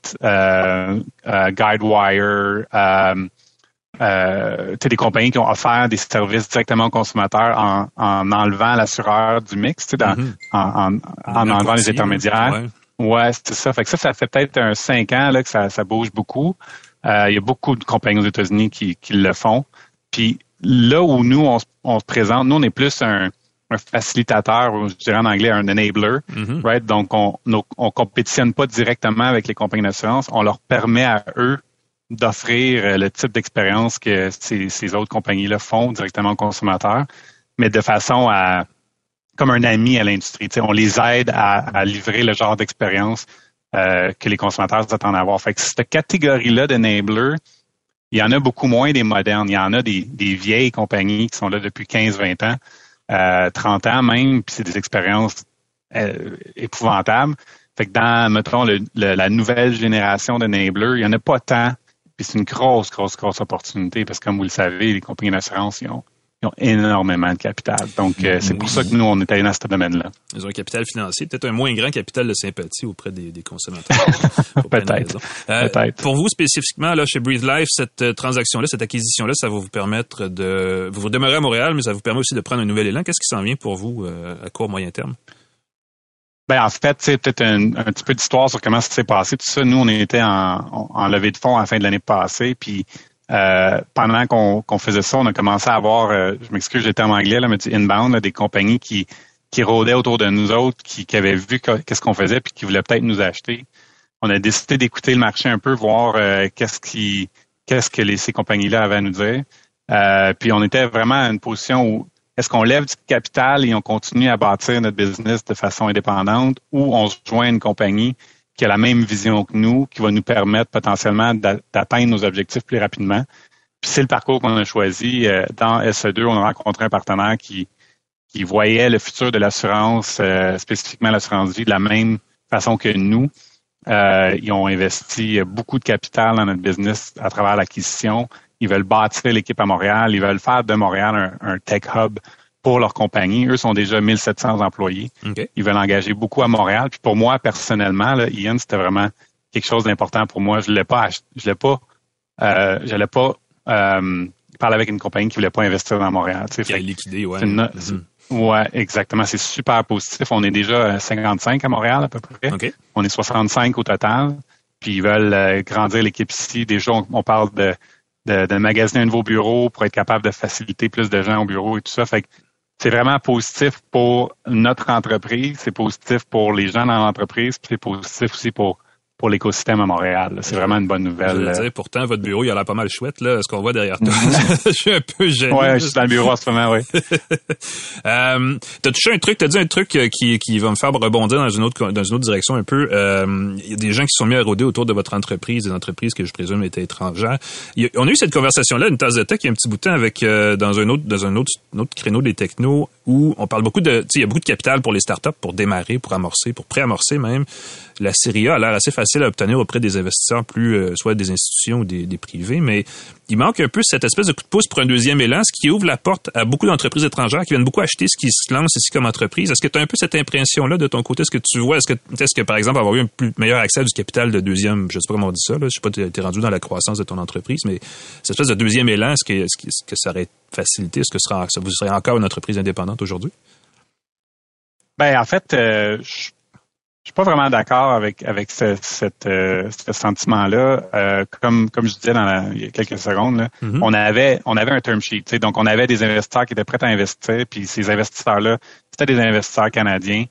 [SPEAKER 5] Guidewire, des compagnies qui ont offert des services directement aux consommateurs en, enlevant l'assureur du mix, mm-hmm. en, enlevant les intermédiaires. Ouais, c'est ça. Fait que ça, ça fait peut-être un cinq ans là, que ça, ça bouge beaucoup. Euh, il y a beaucoup de compagnies aux États-Unis qui, qui le font. Puis là où nous, on, on, se présente, nous, on est plus un, un facilitateur, ou je dirais en anglais un enabler, mm-hmm. right? Donc, on, on compétitionne pas directement avec les compagnies d'assurance. On leur permet à eux d'offrir euh, le type d'expérience que ces, ces autres compagnies-là font directement aux consommateurs, mais de façon à comme un ami à l'industrie. On les aide à, livrer le genre d'expérience euh, que les consommateurs attendent à avoir. Fait que cette catégorie-là d'enablers, il y en a beaucoup moins des modernes. Il y en a des, vieilles compagnies qui sont là depuis 15-20 ans, euh, 30 ans même, puis c'est des expériences euh, épouvantables. Fait que dans, mettons, la nouvelle génération d'enablers, il n'y en a pas tant. Puis c'est une grosse, grosse, grosse opportunité parce que, comme vous le savez, les compagnies d'assurance, ils ont ils ont énormément de capital. Donc, euh, c'est pour ça que nous, on est allé dans ce domaine-là.
[SPEAKER 3] Ils ont un capital financier, peut-être un moins grand capital de sympathie auprès des, consommateurs.
[SPEAKER 5] peut-être.
[SPEAKER 3] Euh, peut pour vous spécifiquement, là, chez Breathe Life, cette euh, transaction-là, cette acquisition-là, ça va vous permettre de... Vous, vous demeurez à Montréal, mais ça vous permet aussi de prendre un nouvel élan. Qu'est-ce qui s'en vient pour vous à court, moyen terme?
[SPEAKER 5] Ben en fait, c'est peut-être un, petit peu d'histoire sur comment ça s'est passé. Tout ça, nous, on était en, en levée de fonds à la fin de l'année passée, puis euh, pendant qu'on faisait ça, on a commencé à avoir, euh, je m'excuse, j'étais en anglais, là, mais du inbound, des compagnies qui, qui rôdaient autour de nous autres, qui, qui avaient vu qu'est-ce qu'on faisait, puis qui voulaient peut-être nous acheter. On a décidé d'écouter le marché un peu, voir euh, qu'est-ce qui, qu'est-ce que les, ces compagnies-là avaient à nous dire. puis on était vraiment à une position où est-ce qu'on lève du capital et on continue à bâtir notre business de façon indépendante, ou on se joint à une compagnie qui a la même vision que nous, qui va nous permettre potentiellement d'atteindre nos objectifs plus rapidement. Puis c'est le parcours qu'on a choisi. Euh, dans SE2, on a rencontré un partenaire qui, qui voyait le futur de l'assurance, euh, spécifiquement l'assurance vie, de la même façon que nous. Euh, ils ont investi beaucoup de capital dans notre business à travers l'acquisition. Ils veulent bâtir l'équipe à Montréal. Ils veulent faire de Montréal un, un tech hub pour leur compagnie. Eux sont déjà 1700 employés. Ils veulent engager beaucoup à Montréal. Puis pour moi, personnellement, là, Ian, c'était vraiment quelque chose d'important pour moi. Je l'ai pas, je l'ai pas, euh, j'allais pas euh, parler avec une compagnie qui voulait pas investir dans Montréal.
[SPEAKER 3] Qui a liquidé, ouais.
[SPEAKER 5] Mm-hmm. Ouais, exactement. C'est super positif. On est déjà 55 à Montréal à peu près. On est 65 au total. Puis ils veulent euh, grandir l'équipe ici. Déjà, on, parle de, de, de, magasiner un nouveau bureau pour être capable de faciliter plus de gens au bureau et tout ça. Fait que c'est vraiment positif pour notre entreprise, c'est positif pour les gens dans l'entreprise, c'est positif aussi pour pour l'écosystème à Montréal. C'est vraiment une bonne nouvelle.
[SPEAKER 3] Dire, pourtant, votre bureau, il a l'air pas mal chouette, là, ce qu'on voit derrière toi. je suis un peu gêné.
[SPEAKER 5] Ouais, je suis dans le bureau en ce moment, oui.
[SPEAKER 3] euh, t'as touché un truc, t'as dit un truc euh, qui, qui va me faire rebondir dans une autre, dans une autre direction un peu. Euh, il y a des gens qui sont mis à rôder autour de votre entreprise, des entreprises que je présume étaient étrangères. on a eu cette conversation-là, une tasse de tech, il y a un petit bout de temps avec, euh, dans un autre, dans un autre, autre créneau des technos où on parle beaucoup de, il y a beaucoup de capital pour les startups, pour démarrer, pour amorcer, pour préamorcer même. La série A l'air assez facile à obtenir auprès des investisseurs plus, euh, soit des institutions ou des, des, privés, mais il manque un peu cette espèce de coup de pouce pour un deuxième élan, ce qui ouvre la porte à beaucoup d'entreprises étrangères qui viennent beaucoup acheter ce qui se lance ici comme entreprise. Est-ce que tu as un peu cette impression-là de ton côté? Est-ce que tu vois, est-ce que, est-ce que par exemple, avoir eu un plus meilleur accès à du capital de deuxième, je sais pas comment on dit ça, là, je sais pas, tu es rendu dans la croissance de ton entreprise, mais cette espèce de deuxième élan, est-ce que, est-ce que, que ça aurait facilité? Est-ce que ça, vous serez encore une entreprise indépendante aujourd'hui?
[SPEAKER 5] Ben, en fait, euh, je je suis pas vraiment d'accord avec avec ce, cette, euh, ce sentiment-là. Euh, comme comme je disais dans la, il y a quelques secondes, là, mm-hmm. on avait on avait un term sheet, donc on avait des investisseurs qui étaient prêts à investir, puis ces investisseurs-là, c'était des investisseurs canadiens.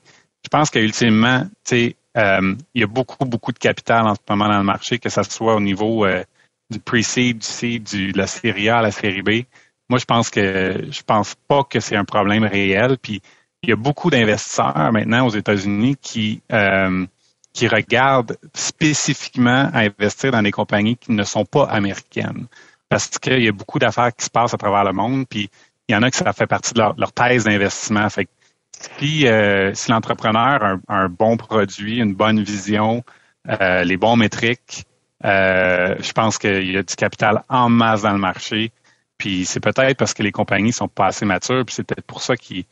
[SPEAKER 5] Je pense qu'ultimement, tu sais, euh, il y a beaucoup beaucoup de capital en ce moment dans le marché, que ce soit au niveau du pre-seed, du seed, du, de la série A, la série B. Moi, je pense que je pense pas que c'est un problème réel. Puis il y a beaucoup d'investisseurs maintenant aux États-Unis qui euh, qui regardent spécifiquement à investir dans des compagnies qui ne sont pas américaines. Parce qu'il y a beaucoup d'affaires qui se passent à travers le monde, puis il y en a que ça fait partie de leur, thèse d'investissement. Fait que si, euh, si l'entrepreneur a un, bon produit, une bonne vision, euh, les bons métriques, je pense qu'il y a du capital en masse dans le marché. Puis c'est peut-être parce que les compagnies sont pas assez matures, puis c'est peut-être pour ça qu'ils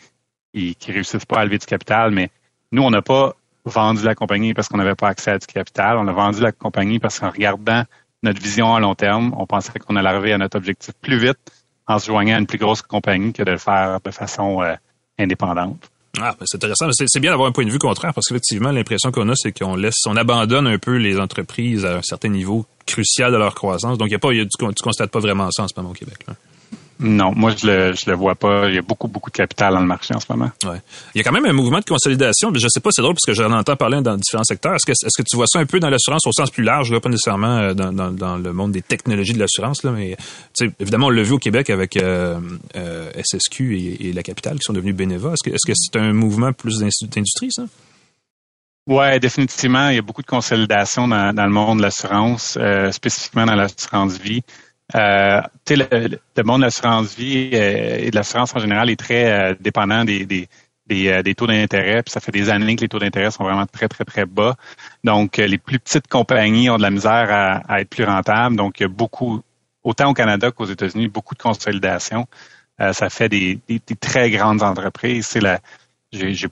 [SPEAKER 5] qui, qui réussissent pas à lever du capital. Mais nous, on n'a pas vendu la compagnie parce qu'on n'avait pas accès à du capital. On a vendu la compagnie parce qu'en regardant notre vision à long terme, on pensait qu'on allait arriver à notre objectif plus vite en se joignant à une plus grosse compagnie que de le faire de façon euh, indépendante.
[SPEAKER 3] Ah, ben, c'est intéressant. C'est bien d'avoir un point de vue contraire parce qu'effectivement, l'impression qu'on a, c'est qu'on laisse, on abandonne un peu les entreprises à un certain niveau crucial de leur croissance. Donc, il y a pas, tu, tu constates pas vraiment ça en ce moment au Québec. Là.
[SPEAKER 5] Non, moi je le je le vois pas. Il y a beaucoup beaucoup de capital dans le marché en ce moment.
[SPEAKER 3] Ouais. Il y a quand même un mouvement de consolidation. Mais je sais pas, c'est drôle parce que j'en entends parler dans différents secteurs. Est-ce que est-ce que tu vois ça un peu dans l'assurance au sens plus large, là, pas nécessairement euh, dans, dans, dans, le monde des technologies de l'assurance là, mais évidemment on l'a vu au Québec avec euh, euh, SSQ et, et, la capitale qui sont devenus Beneva. Est-ce que est-ce que c'est un mouvement plus d'industrie ça?
[SPEAKER 5] Ouais, définitivement. Il y a beaucoup de consolidation dans, dans le monde de l'assurance, euh, spécifiquement dans l'assurance vie. Euh, le, le monde de l'assurance vie euh, et de l'assurance en général est très euh, dépendant des, des, des, euh, des taux d'intérêt. Puis ça fait des années que les taux d'intérêt sont vraiment très, très, très bas. Donc, les plus petites compagnies ont de la misère à, à, être plus rentables. Donc, il y a beaucoup, autant au Canada qu'aux États-Unis, beaucoup de consolidation. ça fait des, des, très grandes entreprises. C'est la j'ai,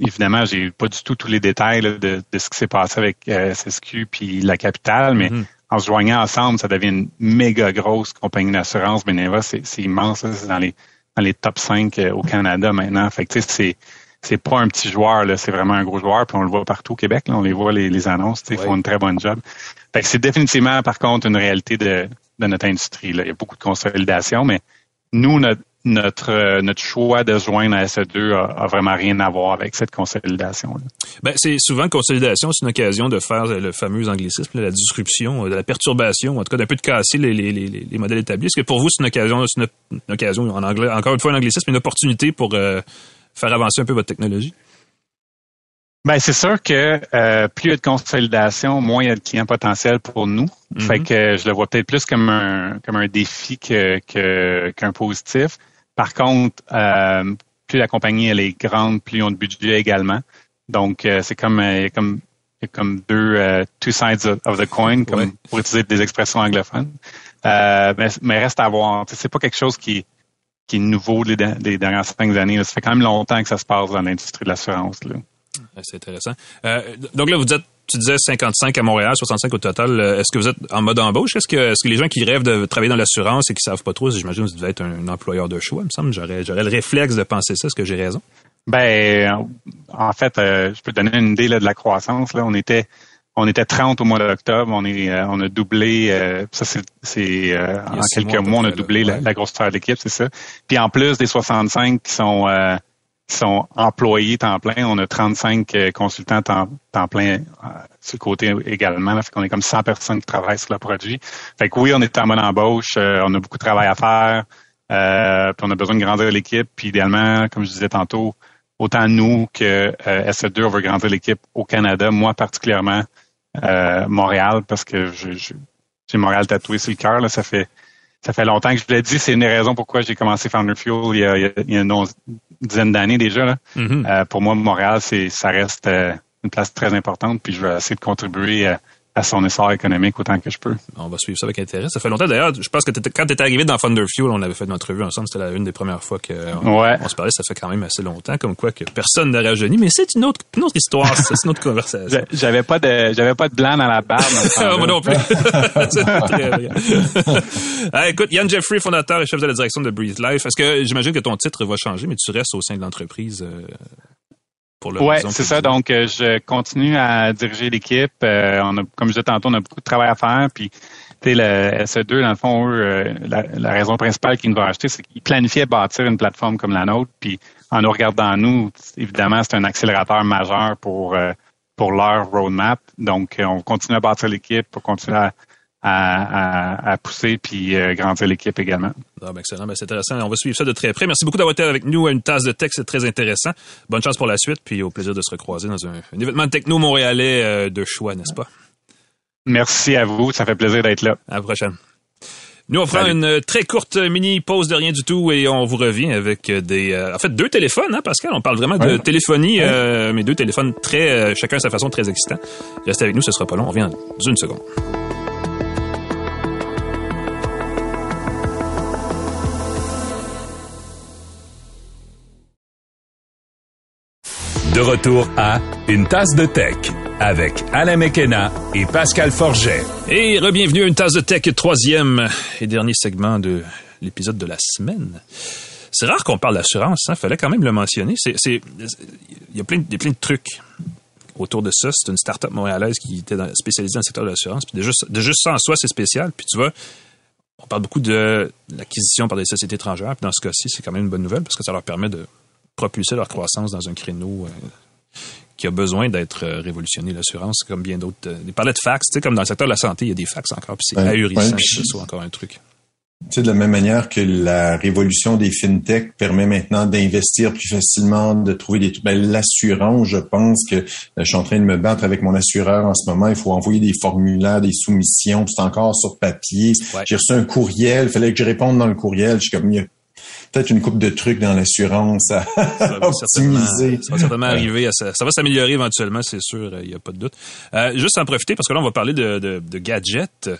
[SPEAKER 5] évidemment, j'ai pas du tout tous les détails de, de, ce qui s'est passé avec SSQ puis la capitale, mais mm-hmm en se joignant ensemble, ça devient une méga grosse compagnie d'assurance. Beneva, c'est immense. C'est dans les, dans les top 5 euh, au Canada maintenant. Fait que, c'est c'est pas un petit joueur, là, c'est vraiment un gros joueur, puis on le voit partout au Québec, là, on les voit les, les annonces, ils font une très bonne job. Fait que c'est définitivement, par contre, une réalité de, de notre industrie. Là. Il y a beaucoup de consolidation, mais nous, notre, notre euh, notre choix de joindre à SE2 a, vraiment rien à voir avec cette consolidation.
[SPEAKER 3] Ben, c'est souvent consolidation, c'est une occasion de faire le fameux anglicisme, la disruption, de la perturbation, en tout cas d'un peu de casser les, les, les, modèles établis. Est-ce que pour vous c'est une occasion, c'est une, occasion en anglais, encore une fois un anglicisme, une opportunité pour euh, faire avancer un peu votre technologie?
[SPEAKER 5] Ben c'est sûr que euh, plus il y a de consolidation, moins il y a de clients potentiels pour nous. Mm-hmm. Fait que je le vois peut-être plus comme un comme un défi que qu'un positif. Par contre, euh, plus la compagnie elle est grande, plus ils ont de budget également. Donc, euh, c'est comme, euh, comme, comme deux euh, two sides of, the coin, comme pour utiliser des expressions anglophones. Euh, mais, mais, reste à voir. C'est pas quelque chose qui, qui est nouveau des, des dernières cinq années. Ça fait quand même longtemps que ça se passe dans l'industrie de l'assurance.
[SPEAKER 3] C'est intéressant. donc là, vous êtes tu disais 55 à Montréal, 65 au total. Euh, est-ce que vous êtes en mode embauche? Est-ce que, est-ce que les gens qui rêvent de travailler dans l'assurance et qui savent pas trop, j'imagine que vous devez être un, employeur de choix, il me semble. J'aurais, j'aurais le réflexe de penser ça. Est-ce que j'ai raison?
[SPEAKER 5] Ben, en fait, euh, je peux te donner une idée là, de la croissance. Là. On était on était 30 au mois d'octobre, on est euh, on a doublé ça c'est c'est en quelques mois, on a doublé la, grosse grosseur de l'équipe, c'est ça. Puis en plus des 65 qui sont sont employés temps plein. On a 35 euh, consultants temps, temps plein euh, sur le côté également. Là, fait qu'on est comme 100 personnes qui travaillent sur le produit. Fait que oui, on est en mode embauche. Euh, on a beaucoup de travail à faire. puis on a besoin de grandir l'équipe. Puis idéalement, comme je disais tantôt, autant nous que SE2, on veut grandir l'équipe au Canada. Moi particulièrement, Montréal, parce que j'ai Montréal tatoué sur le cœur. Ça fait ça fait longtemps que je vous l'ai dit, c'est une des raisons pourquoi j'ai commencé Founder Fuel il y a, il y a une dizaine d'années déjà. Là. Mm-hmm. Euh, pour moi, Montréal, c'est ça reste euh, une place très importante, puis je vais essayer de contribuer à, son essor économique autant que je peux.
[SPEAKER 3] On va suivre ça avec intérêt. Ça fait longtemps d'ailleurs. Je pense que quand tu étais arrivé dans Thunder Fuel, on avait fait une entrevue ensemble. C'était une des premières fois qu'on on se parlait. Ça fait quand même assez longtemps, comme quoi que personne n'a rajeuni. Mais c'est une autre, une autre histoire. c'est une autre conversation.
[SPEAKER 5] J'avais pas de, j'avais pas de blanc dans la barbe.
[SPEAKER 3] Moi non plus. ah, écoute, Yann Jeffrey, fondateur et chef de la direction de Breathe Life. Est-ce que j'imagine que ton titre va changer, mais tu restes au sein de l'entreprise? Euh,
[SPEAKER 5] oui, c'est ça. Donc, euh, je continue à diriger l'équipe. Euh, on a, comme je disais tantôt, on a beaucoup de travail à faire. Puis, tu sais, le SE2, dans le fond, eux, euh, la, raison principale qu'ils nous ont acheté, c'est qu'ils planifiaient bâtir une plateforme comme la nôtre. Puis, en nous regardant nous, évidemment, c'est un accélérateur majeur pour pour leur roadmap. Donc, on continue à bâtir l'équipe pour continuer à à, pousser puis euh, grandir l'équipe également.
[SPEAKER 3] Ah, ben excellent, ben c'est intéressant. On va suivre ça de très près. Merci beaucoup d'avoir été avec nous à une tasse de texte, c'est très intéressant. Bonne chance pour la suite, puis au plaisir de se recroiser dans un, événement techno montréalais euh, de choix, n'est-ce pas?
[SPEAKER 5] Merci à vous, ça fait plaisir d'être là.
[SPEAKER 3] À la prochaine. Nous, on prend une très courte mini pause de rien du tout et on vous revient avec des, euh, en fait, deux téléphones, hein, Pascal. On parle vraiment de téléphonie, mais deux téléphones très, chacun à sa façon, très excitants. Restez avec nous, ce sera pas long. On revient dans une seconde.
[SPEAKER 2] De retour à Une tasse de tech avec Alain Mekena et Pascal Forget.
[SPEAKER 3] Et re-bienvenue à Une tasse de tech, troisième et dernier segment de l'épisode de la semaine. C'est rare qu'on parle d'assurance, hein? Fallait quand même le mentionner. Il y a plein, de, trucs autour de ça. C'est une start-up montréalaise qui était spécialisée dans le secteur de l'assurance. Puis de juste, de ça en soi, c'est spécial. Puis tu vois, on parle beaucoup de l'acquisition par des sociétés étrangères. Puis dans ce cas-ci, c'est quand même une bonne nouvelle parce que ça leur permet de propulser leur croissance dans un créneau euh, qui a besoin d'être euh, révolutionné, l'assurance, comme bien d'autres. Euh, des palettes de fax, tu sais, comme dans le secteur de la santé, il y a des fax encore, puis c'est ahurissant que ce soit encore un truc.
[SPEAKER 4] Tu sais, de la même manière que la révolution des fintech permet maintenant d'investir plus facilement, de trouver des ben, l'assurance, je pense que je suis en train de me battre avec mon assureur en ce moment. Il faut envoyer des formulaires, des soumissions, c'est encore sur papier. J'ai reçu un courriel, il fallait que je réponde dans le courriel. Je suis comme, peut-être une coupe de trucs dans l'assurance à optimiser.
[SPEAKER 3] Ça va certainement arriver. À ça. ça va s'améliorer éventuellement, c'est sûr. Il n'y a pas de doute. Euh, juste en profiter, parce que là, on va parler de, de, de gadgets.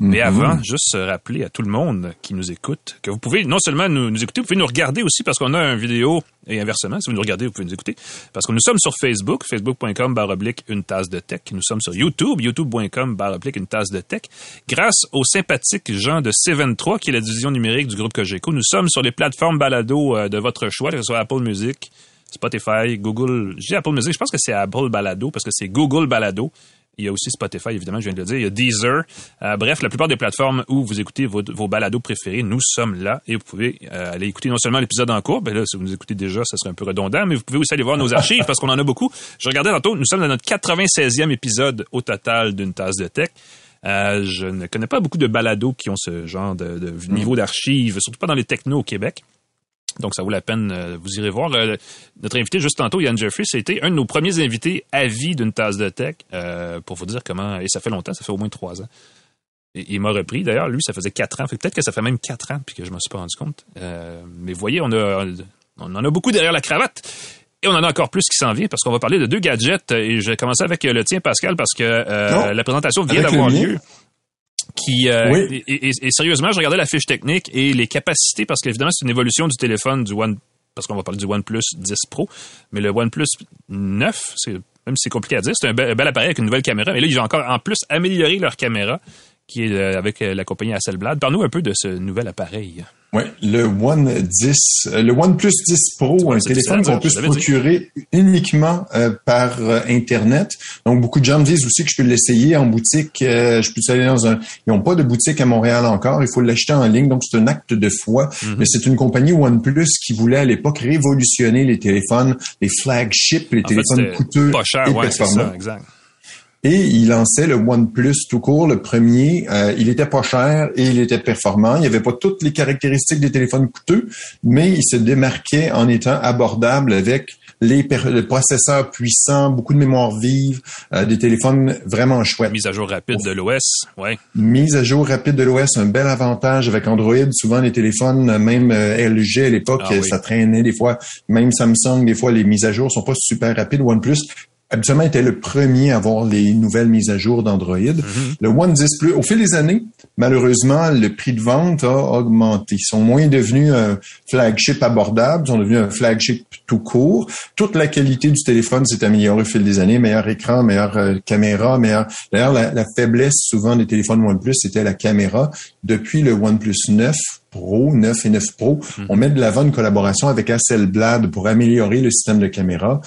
[SPEAKER 3] Mais mm-hmm. avant, juste rappeler à tout le monde qui nous écoute que vous pouvez non seulement nous, nous écouter, vous pouvez nous regarder aussi parce qu'on a une vidéo et inversement, si vous nous regardez, vous pouvez nous écouter. Parce que nous sommes sur Facebook, facebook.com oblique une tasse de tech. Nous sommes sur YouTube, youtube.com oblique une tasse de tech. Grâce au sympathique Jean de C23, qui est la division numérique du groupe Cogeco, nous sommes sur les plateformes balado euh, de votre choix, que ce soit Apple Music, Spotify, Google. J'ai Apple Music, je pense que c'est Apple Balado parce que c'est Google Balado. Il y a aussi Spotify, évidemment, je viens de le dire. Il y a Deezer. Euh, bref, la plupart des plateformes où vous écoutez vos, vos balados préférés, nous sommes là et vous pouvez euh, aller écouter non seulement l'épisode en cours, ben là, si vous nous écoutez déjà, ça serait un peu redondant, mais vous pouvez aussi aller voir nos archives parce qu'on en a beaucoup. Je regardais tantôt, nous sommes dans notre 96e épisode au total d'une tasse de tech. Euh, je ne connais pas beaucoup de balados qui ont ce genre de, de niveau d'archives, surtout pas dans les technos au Québec. Donc, ça vaut la peine. Euh, vous irez voir. Euh, notre invité juste tantôt, Yann Jeffrey, c'était un de nos premiers invités à vie d'une tasse de tech, euh, pour vous dire comment. Et ça fait longtemps, ça fait au moins trois ans. Et, il m'a repris. D'ailleurs, lui, ça faisait quatre ans. Peut-être que ça fait même quatre ans puis que je m'en suis pas rendu compte. mais voyez, on a, on en a beaucoup derrière la cravate. Et on en a encore plus qui s'en vient parce qu'on va parler de deux gadgets. Et je vais commencer avec le tien, Pascal, parce que la présentation vient d'avoir lieu qui euh, et, sérieusement, je regardais la fiche technique et les capacités parce qu'évidemment c'est une évolution du téléphone du One parce qu'on va parler du OnePlus 10 Pro, mais le OnePlus 9, c'est même si c'est compliqué à dire, c'est un, bel, appareil avec une nouvelle caméra. Mais là, ils ont encore en plus amélioré leur caméra qui est euh, avec euh, la compagnie Hasselblad. Parle-nous un peu de ce nouvel appareil.
[SPEAKER 4] Oui, le One 10, euh, le OnePlus 10 Pro, un téléphone qu'on peut se procurer uniquement euh, par euh, Internet. Donc, beaucoup de gens me disent aussi que je peux l'essayer en boutique. je peux aller dans un... Ils n'ont pas de boutique à Montréal encore. Il faut l'acheter en ligne. Donc, c'est un acte de foi. Mhm. Mais c'est une compagnie OnePlus qui voulait à l'époque révolutionner les téléphones, les flagships, les téléphones coûteux
[SPEAKER 3] pas cher,
[SPEAKER 4] et
[SPEAKER 3] ouais, performants. Ça, exact
[SPEAKER 4] et il lançait le OnePlus tout court, le premier. Euh, il était pas cher et il était performant. Il n'y avait pas toutes les caractéristiques des téléphones coûteux, mais il se démarquait en étant abordable avec les, processeurs puissants, beaucoup de mémoire vive, euh, des téléphones vraiment chouettes.
[SPEAKER 3] Mise à jour rapide de l'OS, ouais.
[SPEAKER 4] Mise à jour rapide de l'OS, un bel avantage avec Android. Souvent les téléphones, même euh, LG à l'époque, ah ça traînait des fois. Même Samsung, des fois les mises à jour sont pas super rapides. OnePlus habituellement était le premier à avoir les nouvelles mises à jour d'Android. Mm-hmm. Le One 10 Plus, au fil des années, malheureusement, le prix de vente a augmenté. Ils sont moins devenus un flagship abordable, ils sont devenus un flagship tout court. Toute la qualité du téléphone s'est améliorée au fil des années. Meilleur écran, meilleure euh, caméra, meilleur... D'ailleurs, la, faiblesse souvent des téléphones OnePlus, c'était la caméra. Depuis le OnePlus 9, Pro, 9 et 9 Pro, mm-hmm. on met de l'avant une collaboration avec Hasselblad pour améliorer le système de caméra.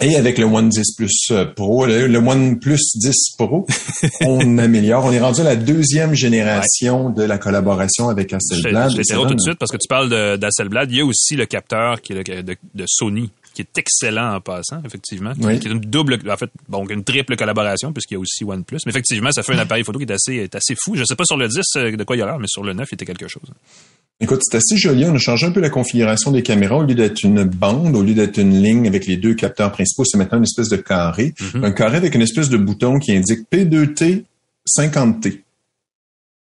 [SPEAKER 4] Et avec le One 10 Plus euh, Pro, le, One Plus 10 Pro, on améliore. On est rendu à la deuxième génération de la collaboration avec Hasselblad.
[SPEAKER 3] Je, je tout de suite parce que tu parles d'Hasselblad. Il y a aussi le capteur qui est de, de Sony qui est excellent en passant, effectivement. Qui est une double, en fait, bon, une triple collaboration, puisqu'il y a aussi OnePlus. Mais effectivement, ça fait un appareil photo qui est assez, est assez fou. Je sais pas sur le 10 euh, de quoi il y a l'air, mais sur le 9, il était quelque chose.
[SPEAKER 4] Écoute, c'est assez joli. On a changé un peu la configuration des caméras. Au lieu d'être une bande, au lieu d'être une ligne avec les deux capteurs principaux, c'est maintenant une espèce de carré. Mm-hmm. Un carré avec une espèce de bouton qui indique P2T 50T.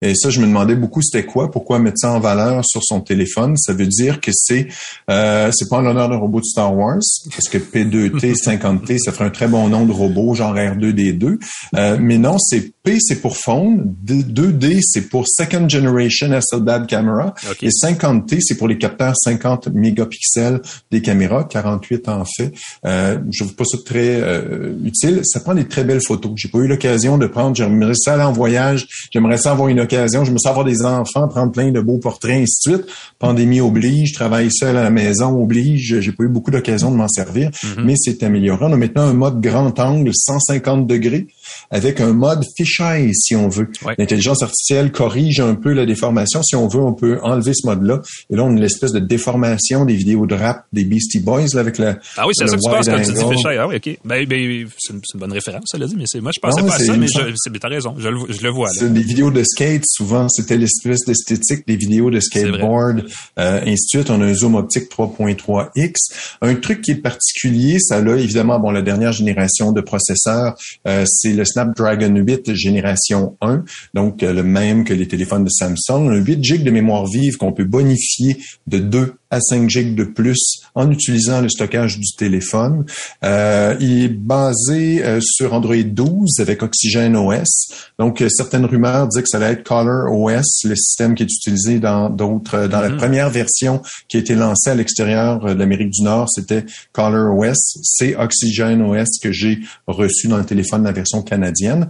[SPEAKER 4] Et ça, je me demandais beaucoup c'était quoi, pourquoi mettre ça en valeur sur son téléphone? Ça veut dire que c'est euh, c'est pas en l'honneur d'un robot de Star Wars, parce que P2T, 50T, ça ferait un très bon nom de robot, genre R2D2. Euh, mais non, c'est P, c'est pour phone, 2D, c'est pour Second Generation Hasselblad Camera, et 50T, c'est pour les capteurs 50 mégapixels des caméras, 48 en fait. Euh, je trouve pas ça très euh, utile. Ça prend des très belles photos. J'ai pas eu l'occasion de prendre, j'aimerais ça aller en voyage, j'aimerais ça avoir une je me sens avoir des enfants, prendre plein de beaux portraits, ainsi de suite. Pandémie oblige, je travaille seul à la maison oblige. J'ai pas eu beaucoup d'occasion de m'en servir, mm-hmm. mais c'est amélioré. On a maintenant un mode grand angle, 150 degrés avec un mode fisheye, si on veut. L'intelligence artificielle corrige un peu la déformation. Si on veut, on peut enlever ce mode-là. Et là, on a une espèce de déformation des vidéos de rap des Beastie Boys là, avec le
[SPEAKER 3] Ah oui, c'est ça que tu penses quand tu dis fisheye. Ah oui, OK. Ben, ben c'est une, bonne référence, ça l'a dit, mais c'est, moi, je pensais pas à ça, mais t'as raison, je, je, le vois.
[SPEAKER 4] C'est des vidéos de skate, souvent, c'était l'espèce d'esthétique des vidéos de skateboard, euh, ainsi de suite. On a un zoom optique 3.3x. Un truc qui est particulier, ça là, évidemment, bon, la dernière génération de processeurs, euh, c'est le Snapdragon 8 génération 1, donc euh, le même que les téléphones de Samsung, un 8 GB de mémoire vive qu'on peut bonifier de 2 à 5 GB de plus en utilisant le stockage du téléphone. Euh, il est basé euh, sur Android 12 avec Oxygen OS. Donc, certaines rumeurs disaient que ça allait être Color OS, le système qui est utilisé dans d'autres, dans la mm-hmm. première version qui a été lancée à l'extérieur de l'Amérique du Nord, c'était Color OS. C'est Oxygen OS que j'ai reçu dans le téléphone, la version canadienne.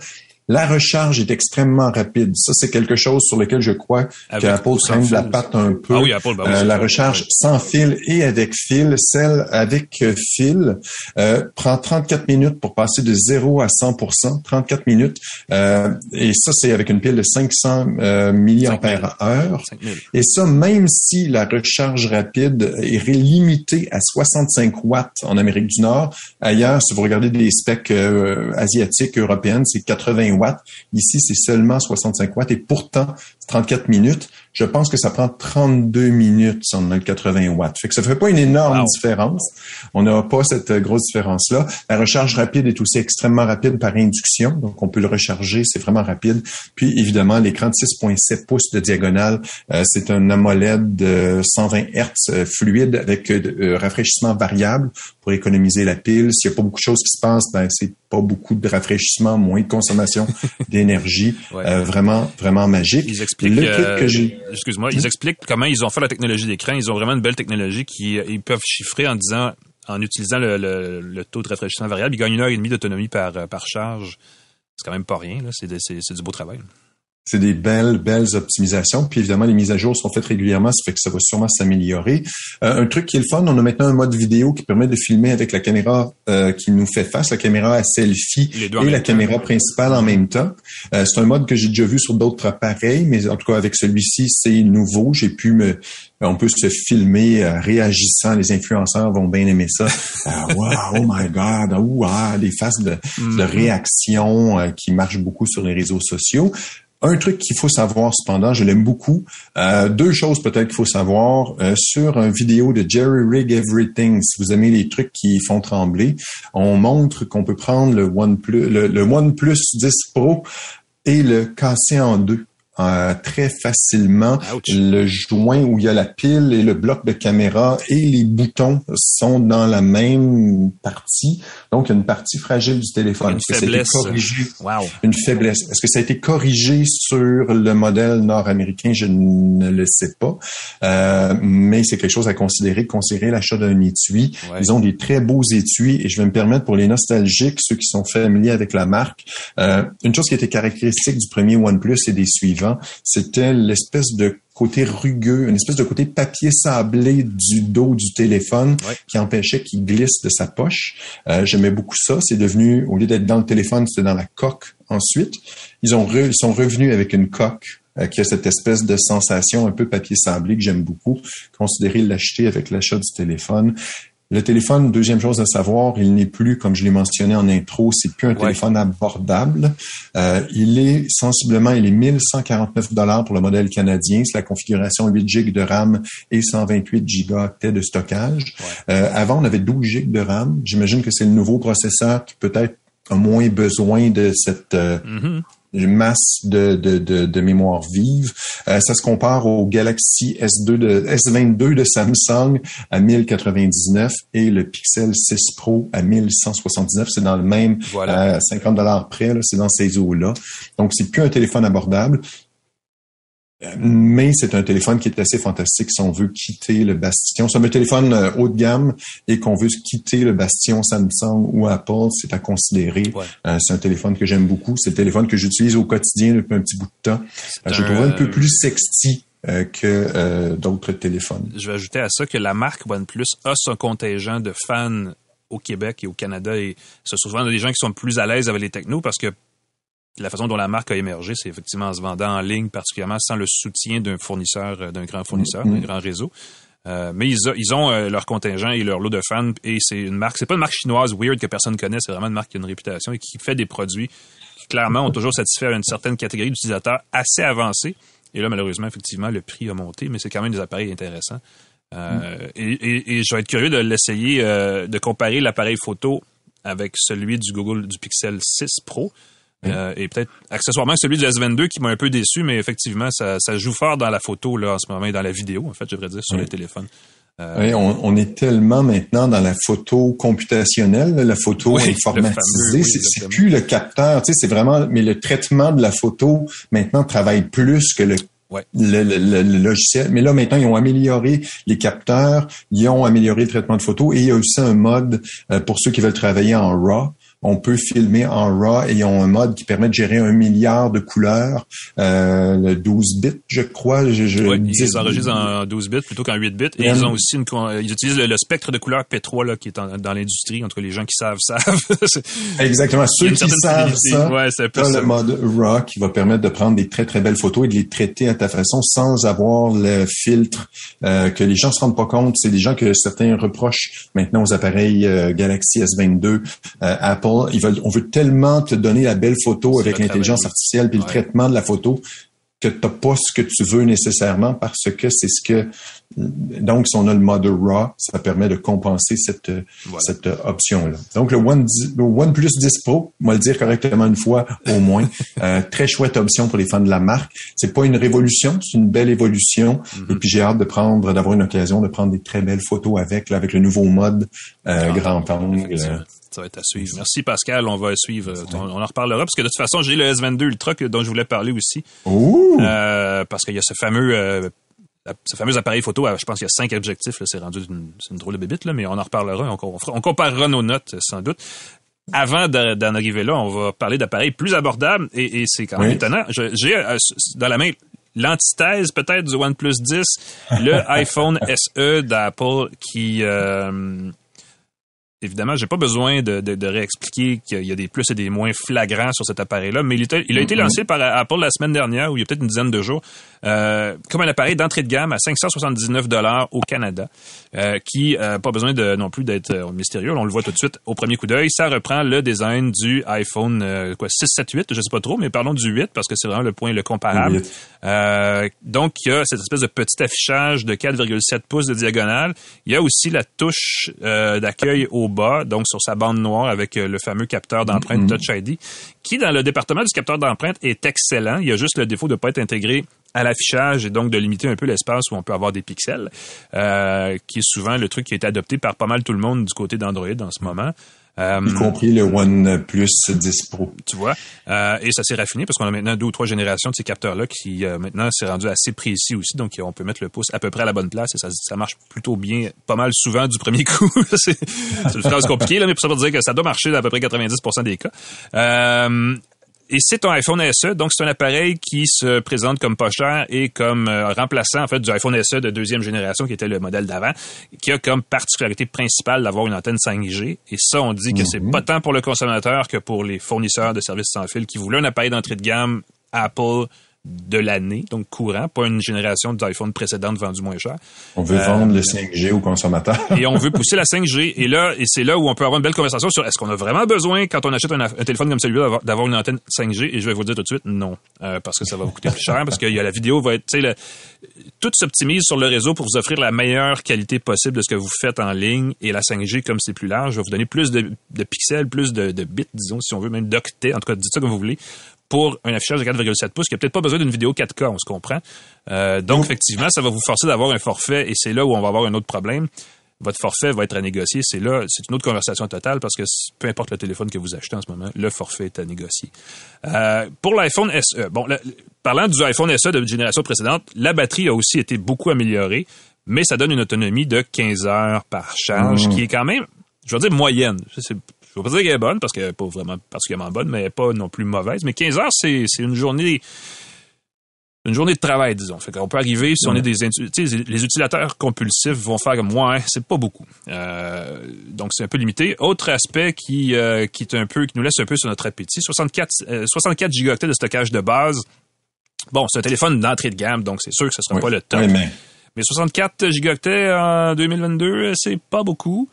[SPEAKER 4] La recharge est extrêmement rapide. Ça, c'est quelque chose sur lequel je crois qu'Apple traîne la patte un peu.
[SPEAKER 3] Ah oui, Apple, ben
[SPEAKER 4] euh, la recharge sans fil et avec fil, celle avec euh, fil euh, prend 34 minutes pour passer de 0 à 100% 34 minutes. et ça, c'est avec une pile de 500 mAh. Et ça, même si la recharge rapide est limitée à 65 watts en Amérique du Nord, ailleurs, si vous regardez des specs asiatiques, européennes, c'est 80 Ici, c'est seulement 65 watts et pourtant, 34 minutes. Je pense que ça prend 32 minutes si on a le 80 watts. Fait que ça fait pas une énorme différence. On n'a pas cette euh, grosse différence-là. La recharge rapide est aussi extrêmement rapide par induction. Donc, on peut le recharger. C'est vraiment rapide. Puis, évidemment, l'écran de 6.7 pouces de diagonale, euh, c'est un AMOLED de 120 Hz euh, fluide avec rafraîchissement variable pour économiser la pile. S'il n'y a pas beaucoup de choses qui se passent, ben, c'est pas beaucoup de rafraîchissement, moins de consommation d'énergie. vraiment, vraiment magique.
[SPEAKER 3] Ils expliquent, j'ai excuse-moi, ils expliquent comment ils ont fait la technologie d'écran. Ils ont vraiment une belle technologie qui ils peuvent chiffrer en disant, en utilisant le, taux de rafraîchissement variable, ils gagnent une heure et demie d'autonomie par, par charge. C'est quand même pas rien, là. C'est, du beau travail.
[SPEAKER 4] C'est des belles, belles optimisations. Puis évidemment, les mises à jour sont faites régulièrement, ça fait que ça va sûrement s'améliorer. Euh, un truc qui est le fun, on a maintenant un mode vidéo qui permet de filmer avec la caméra euh, qui nous fait face, la caméra à selfie et la caméra principale en même temps. Euh, c'est un mode que j'ai déjà vu sur d'autres appareils, mais en tout cas avec celui-ci, c'est nouveau. J'ai pu me, on peut se filmer réagissant. Les influenceurs vont bien aimer ça. wow, oh my God, ah, des faces de, de mm-hmm. réaction qui marchent beaucoup sur les réseaux sociaux. Un truc qu'il faut savoir cependant, je l'aime beaucoup. Euh, deux choses peut-être qu'il faut savoir euh, sur une vidéo de Jerry Rig Everything. Si vous aimez les trucs qui font trembler, on montre qu'on peut prendre le OnePlus, le, le OnePlus 10 Pro et le casser en deux. Euh, très facilement. Le joint où il y a la pile et le bloc de caméra et les boutons sont dans la même partie. Donc, il y a une partie fragile du téléphone.
[SPEAKER 3] Une faiblesse.
[SPEAKER 4] Une faiblesse. Est-ce que ça a été corrigé sur le modèle nord-américain? Je ne le sais pas. Euh, mais c'est quelque chose à considérer, considérer l'achat d'un étui. Ils ont des très beaux étuis et je vais me permettre pour les nostalgiques, ceux qui sont familiers avec la marque, euh, une chose qui était caractéristique du premier OnePlus et des suivants, c'était l'espèce de côté rugueux, une espèce de côté papier sablé du dos du téléphone qui empêchait qu'il glisse de sa poche. Euh, j'aimais beaucoup ça. C'est devenu, au lieu d'être dans le téléphone, c'était dans la coque ensuite. Ils, ont ils sont revenus avec une coque euh, qui a cette espèce de sensation un peu papier sablé que j'aime beaucoup. Considérer l'acheter avec l'achat du téléphone. Le téléphone, deuxième chose à savoir, il n'est plus, comme je l'ai mentionné en intro, c'est plus un téléphone abordable. Euh, il est sensiblement, il est 1149 dollars pour le modèle canadien. C'est la configuration 8 GB de RAM et 128 gigaoctets de stockage. Euh, avant, on avait 12 GB de RAM. J'imagine que c'est le nouveau processeur qui peut-être a moins besoin de cette euh, mm-hmm masse de, de, de, mémoire vive. Euh, ça se compare au Galaxy S2 de, S22 de Samsung à 1099 et le Pixel 6 Pro à 1179. C'est dans le même voilà. 50 dollars près. C'est dans ces eaux-là. Donc, c'est plus un téléphone abordable mais c'est un téléphone qui est assez fantastique si on veut quitter le bastion. C'est un téléphone euh, haut de gamme et qu'on veut quitter le bastion Samsung ou Apple, c'est à considérer. Euh, c'est un téléphone que j'aime beaucoup. C'est le téléphone que j'utilise au quotidien depuis un petit bout de temps. Euh, je le trouve un peu plus sexy que d'autres téléphones.
[SPEAKER 3] Je vais ajouter à ça que la marque OnePlus a son contingent de fans au Québec et au Canada et ce sont souvent des gens qui sont plus à l'aise avec les technos parce que la façon dont la marque a émergé, c'est effectivement en se vendant en ligne, particulièrement sans le soutien d'un fournisseur, euh, d'un grand fournisseur, d'un mm-hmm. grand réseau. Euh, mais ils, ont euh, leur contingent et leur lot de fans et c'est une marque, c'est pas une marque chinoise weird que personne connaît, c'est vraiment une marque qui a une réputation et qui fait des produits qui clairement ont toujours satisfait une certaine catégorie d'utilisateurs assez avancés. Et là, malheureusement, effectivement, le prix a monté, mais c'est quand même des appareils intéressants. Mm. et, et, je vais être curieux de l'essayer, de comparer l'appareil photo avec celui du Google du Pixel 6 Pro. Euh, et peut-être accessoirement celui du S22 qui m'a un peu déçu, mais effectivement, ça, ça, joue fort dans la photo là en ce moment et dans la vidéo, en fait, je devrais dire, sur les téléphones.
[SPEAKER 4] Euh, oui, on, on, est tellement maintenant dans la photo computationnelle, la photo informatisée. c'est plus le capteur, tu sais, c'est vraiment, mais le traitement de la photo maintenant travaille plus que le Le, le, le, logiciel. Mais là, maintenant, ils ont amélioré les capteurs, ils ont amélioré le traitement de photo et il y a aussi un mode euh, pour ceux qui veulent travailler en RAW on peut filmer en RAW et ils ont un mode qui permet de gérer un milliard de couleurs, euh, 12 bits, je crois. Je, je
[SPEAKER 3] oui, ils enregistrent en 12 bits plutôt qu'en 8 bits. Et ils ont aussi une, ils utilisent le, spectre de couleurs P3 là, qui est dans l'industrie. Entre les gens qui savent savent.
[SPEAKER 4] Exactement. Ceux qui savent ça, ouais, c'est le mode RAW qui va permettre de prendre des très très belles photos et de les traiter à ta façon sans avoir le filtre euh, que les gens se rendent pas compte. C'est des gens que certains reprochent maintenant aux appareils euh, Galaxy S22, on veut tellement te donner la belle photo avec l'intelligence artificielle puis le traitement de la photo que tu n'as pas ce que tu veux nécessairement parce que c'est ce que donc si on a le mode RAW, ça permet de compenser cette cette option là. Donc le One le OnePlus 10 Pro, on va le dire correctement une fois au moins, euh, très chouette option pour les fans de la marque. C'est pas une révolution, c'est une belle évolution mm-hmm. et puis j'ai hâte de prendre d'avoir une occasion de prendre des très belles photos avec avec le nouveau mode euh, ah, grand angle.
[SPEAKER 3] Ça va être à suivre. Merci Pascal, on va suivre. On, en reparlera parce que de toute façon, j'ai le S22 Ultra dont je voulais parler aussi. Euh, parce qu'il y a ce fameux euh, ce fameux appareil photo, je pense qu'il y a cinq objectifs, c'est rendu une, une drôle de bébite, là, mais on en reparlera, on, on, comparera nos notes sans doute. avant d'en arriver là, on va parler d'appareils plus abordables et, c'est quand même étonnant. J'ai euh, dans la main l'antithèse peut-être du OnePlus 10, le iPhone SE d'Apple qui euh, évidemment, j'ai pas besoin de, de, de réexpliquer qu'il y a des plus et des moins flagrants sur cet appareil-là, mais il, il, a été mm-hmm. lancé par Apple la semaine dernière, ou il y a peut-être une dizaine de jours, euh, comme un appareil d'entrée de gamme à 579 dollars au Canada, euh, qui euh, pas besoin de non plus d'être euh, mystérieux. On le voit tout de suite au premier coup d'œil. Ça reprend le design du iPhone quoi 6, 7, 8, je sais pas trop, mais parlons du 8 parce que c'est vraiment le point le comparable. donc il y a cette espèce de petit affichage de 4,7 pouces de diagonale. Il y a aussi la touche d'accueil au bas, donc sur sa bande noire avec le fameux capteur d'empreinte mm-hmm. Touch ID, qui dans le département du capteur d'empreinte est excellent. Il y a juste le défaut de ne pas être intégré à l'affichage et donc de limiter un peu l'espace où on peut avoir des pixels, euh, qui est souvent le truc qui est adopté par pas mal tout le monde du côté d'Android en ce moment.
[SPEAKER 4] Euh, y compris le OnePlus 10 Pro.
[SPEAKER 3] Tu vois? Euh, et ça s'est raffiné parce qu'on a maintenant deux ou trois générations de ces capteurs-là qui euh, maintenant s'est rendu assez précis aussi. Donc on peut mettre le pouce à peu près à la bonne place et ça, ça marche plutôt bien, pas mal souvent du premier coup. c'est une phrase compliquée, là, mais pour ça pour dire que ça doit marcher dans à peu près 90% des cas. Et c'est un iPhone SE, donc c'est un appareil qui se présente comme pas cher et comme euh, remplaçant en fait du iPhone SE de deuxième génération qui était le modèle d'avant, qui a comme particularité principale d'avoir une antenne 5G. Et ça, on dit que c'est mhm. pas tant pour le consommateur que pour les fournisseurs de services sans fil qui voulaient un appareil d'entrée de gamme Apple de l'année, donc courant, pas une génération d'iPhone précédente vendue moins cher.
[SPEAKER 4] On veut vendre le 5G aux consommateurs.
[SPEAKER 3] et on veut pousser la 5G. Et là, et c'est là où on peut avoir une belle conversation sur est-ce qu'on a vraiment besoin, quand on achète un, téléphone comme celui-là, d'avoir une antenne 5G. Et je vais vous dire tout de suite, non, euh, parce que ça va vous coûter plus cher, parce que y a la vidéo va être, tu sais, tout s'optimise sur le réseau pour vous offrir la meilleure qualité possible de ce que vous faites en ligne. Et la 5G, comme c'est plus large, va vous donner plus de, pixels, plus de, de, bits, disons, si on veut, même d'octets. En tout cas, dites ça comme vous voulez, pour un affichage de 4,7 pouces qui a peut-être pas besoin d'une vidéo 4K, on se comprend. Euh, donc, effectivement, ça va vous forcer d'avoir un forfait et c'est là où on va avoir un autre problème. Votre forfait va être à négocier. C'est là, c'est une autre conversation totale parce que peu importe le téléphone que vous achetez en ce moment, le forfait est à négocier. Euh, pour l'iPhone SE, bon, parlant du iPhone SE de génération précédente, la batterie a aussi été beaucoup améliorée, mais ça donne une autonomie de 15 heures par charge, mmh. qui est quand même, je veux dire, moyenne. C'est je ne veux pas dire qu'elle est bonne parce qu'elle n'est pas vraiment particulièrement bonne, mais elle n'est pas non plus mauvaise. Mais 15 heures, c'est une journée une journée de travail, disons. Fait qu'on peut arriver, si on est des les utilisateurs compulsifs vont faire comme moi, c'est pas beaucoup. Euh, donc c'est un peu limité. Autre aspect qui euh, qui est un peu qui nous laisse un peu sur notre appétit, 64 64 gigaoctets de stockage de base. Bon, c'est un téléphone d'entrée de gamme, donc c'est sûr que ce sera pas le top. mais... mais 64 gigaoctets en 2022, c'est pas beaucoup.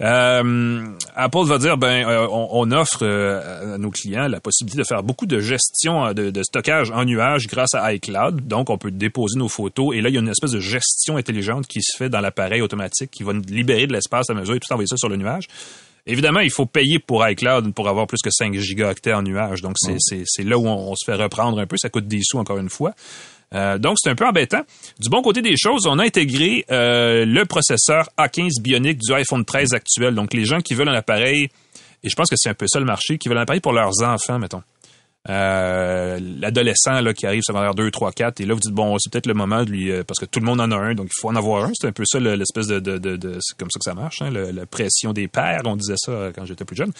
[SPEAKER 3] Euh, Apple va dire, ben, euh, on, offre euh, à nos clients la possibilité de faire beaucoup de gestion de, stockage en nuage grâce à iCloud. Donc, on peut déposer nos photos et là, il y a une espèce de gestion intelligente qui se fait dans l'appareil automatique qui va libérer de l'espace à mesure et tout envoyer ça sur le nuage. Évidemment, il faut payer pour iCloud pour avoir plus que 5 gigaoctets en nuage. Donc, c'est là où on, se fait reprendre un peu. Ça coûte des sous encore une fois. Euh, donc, c'est un peu embêtant. Du bon côté des choses, on a intégré euh, le processeur A15 Bionic du iPhone 13 actuel. Donc, les gens qui veulent un appareil, et je pense que c'est un peu ça le marché, qui veulent un appareil pour leurs enfants, mettons. Euh, l'adolescent qui arrive secondaire 2, 3, 4 et là vous dites bon c'est peut-être le moment de lui parce que tout le monde en a un donc il faut en avoir un c'est un peu ça l'espèce de, de, de, c'est comme ça que ça marche hein, la pression des pères on disait ça quand j'étais plus jeune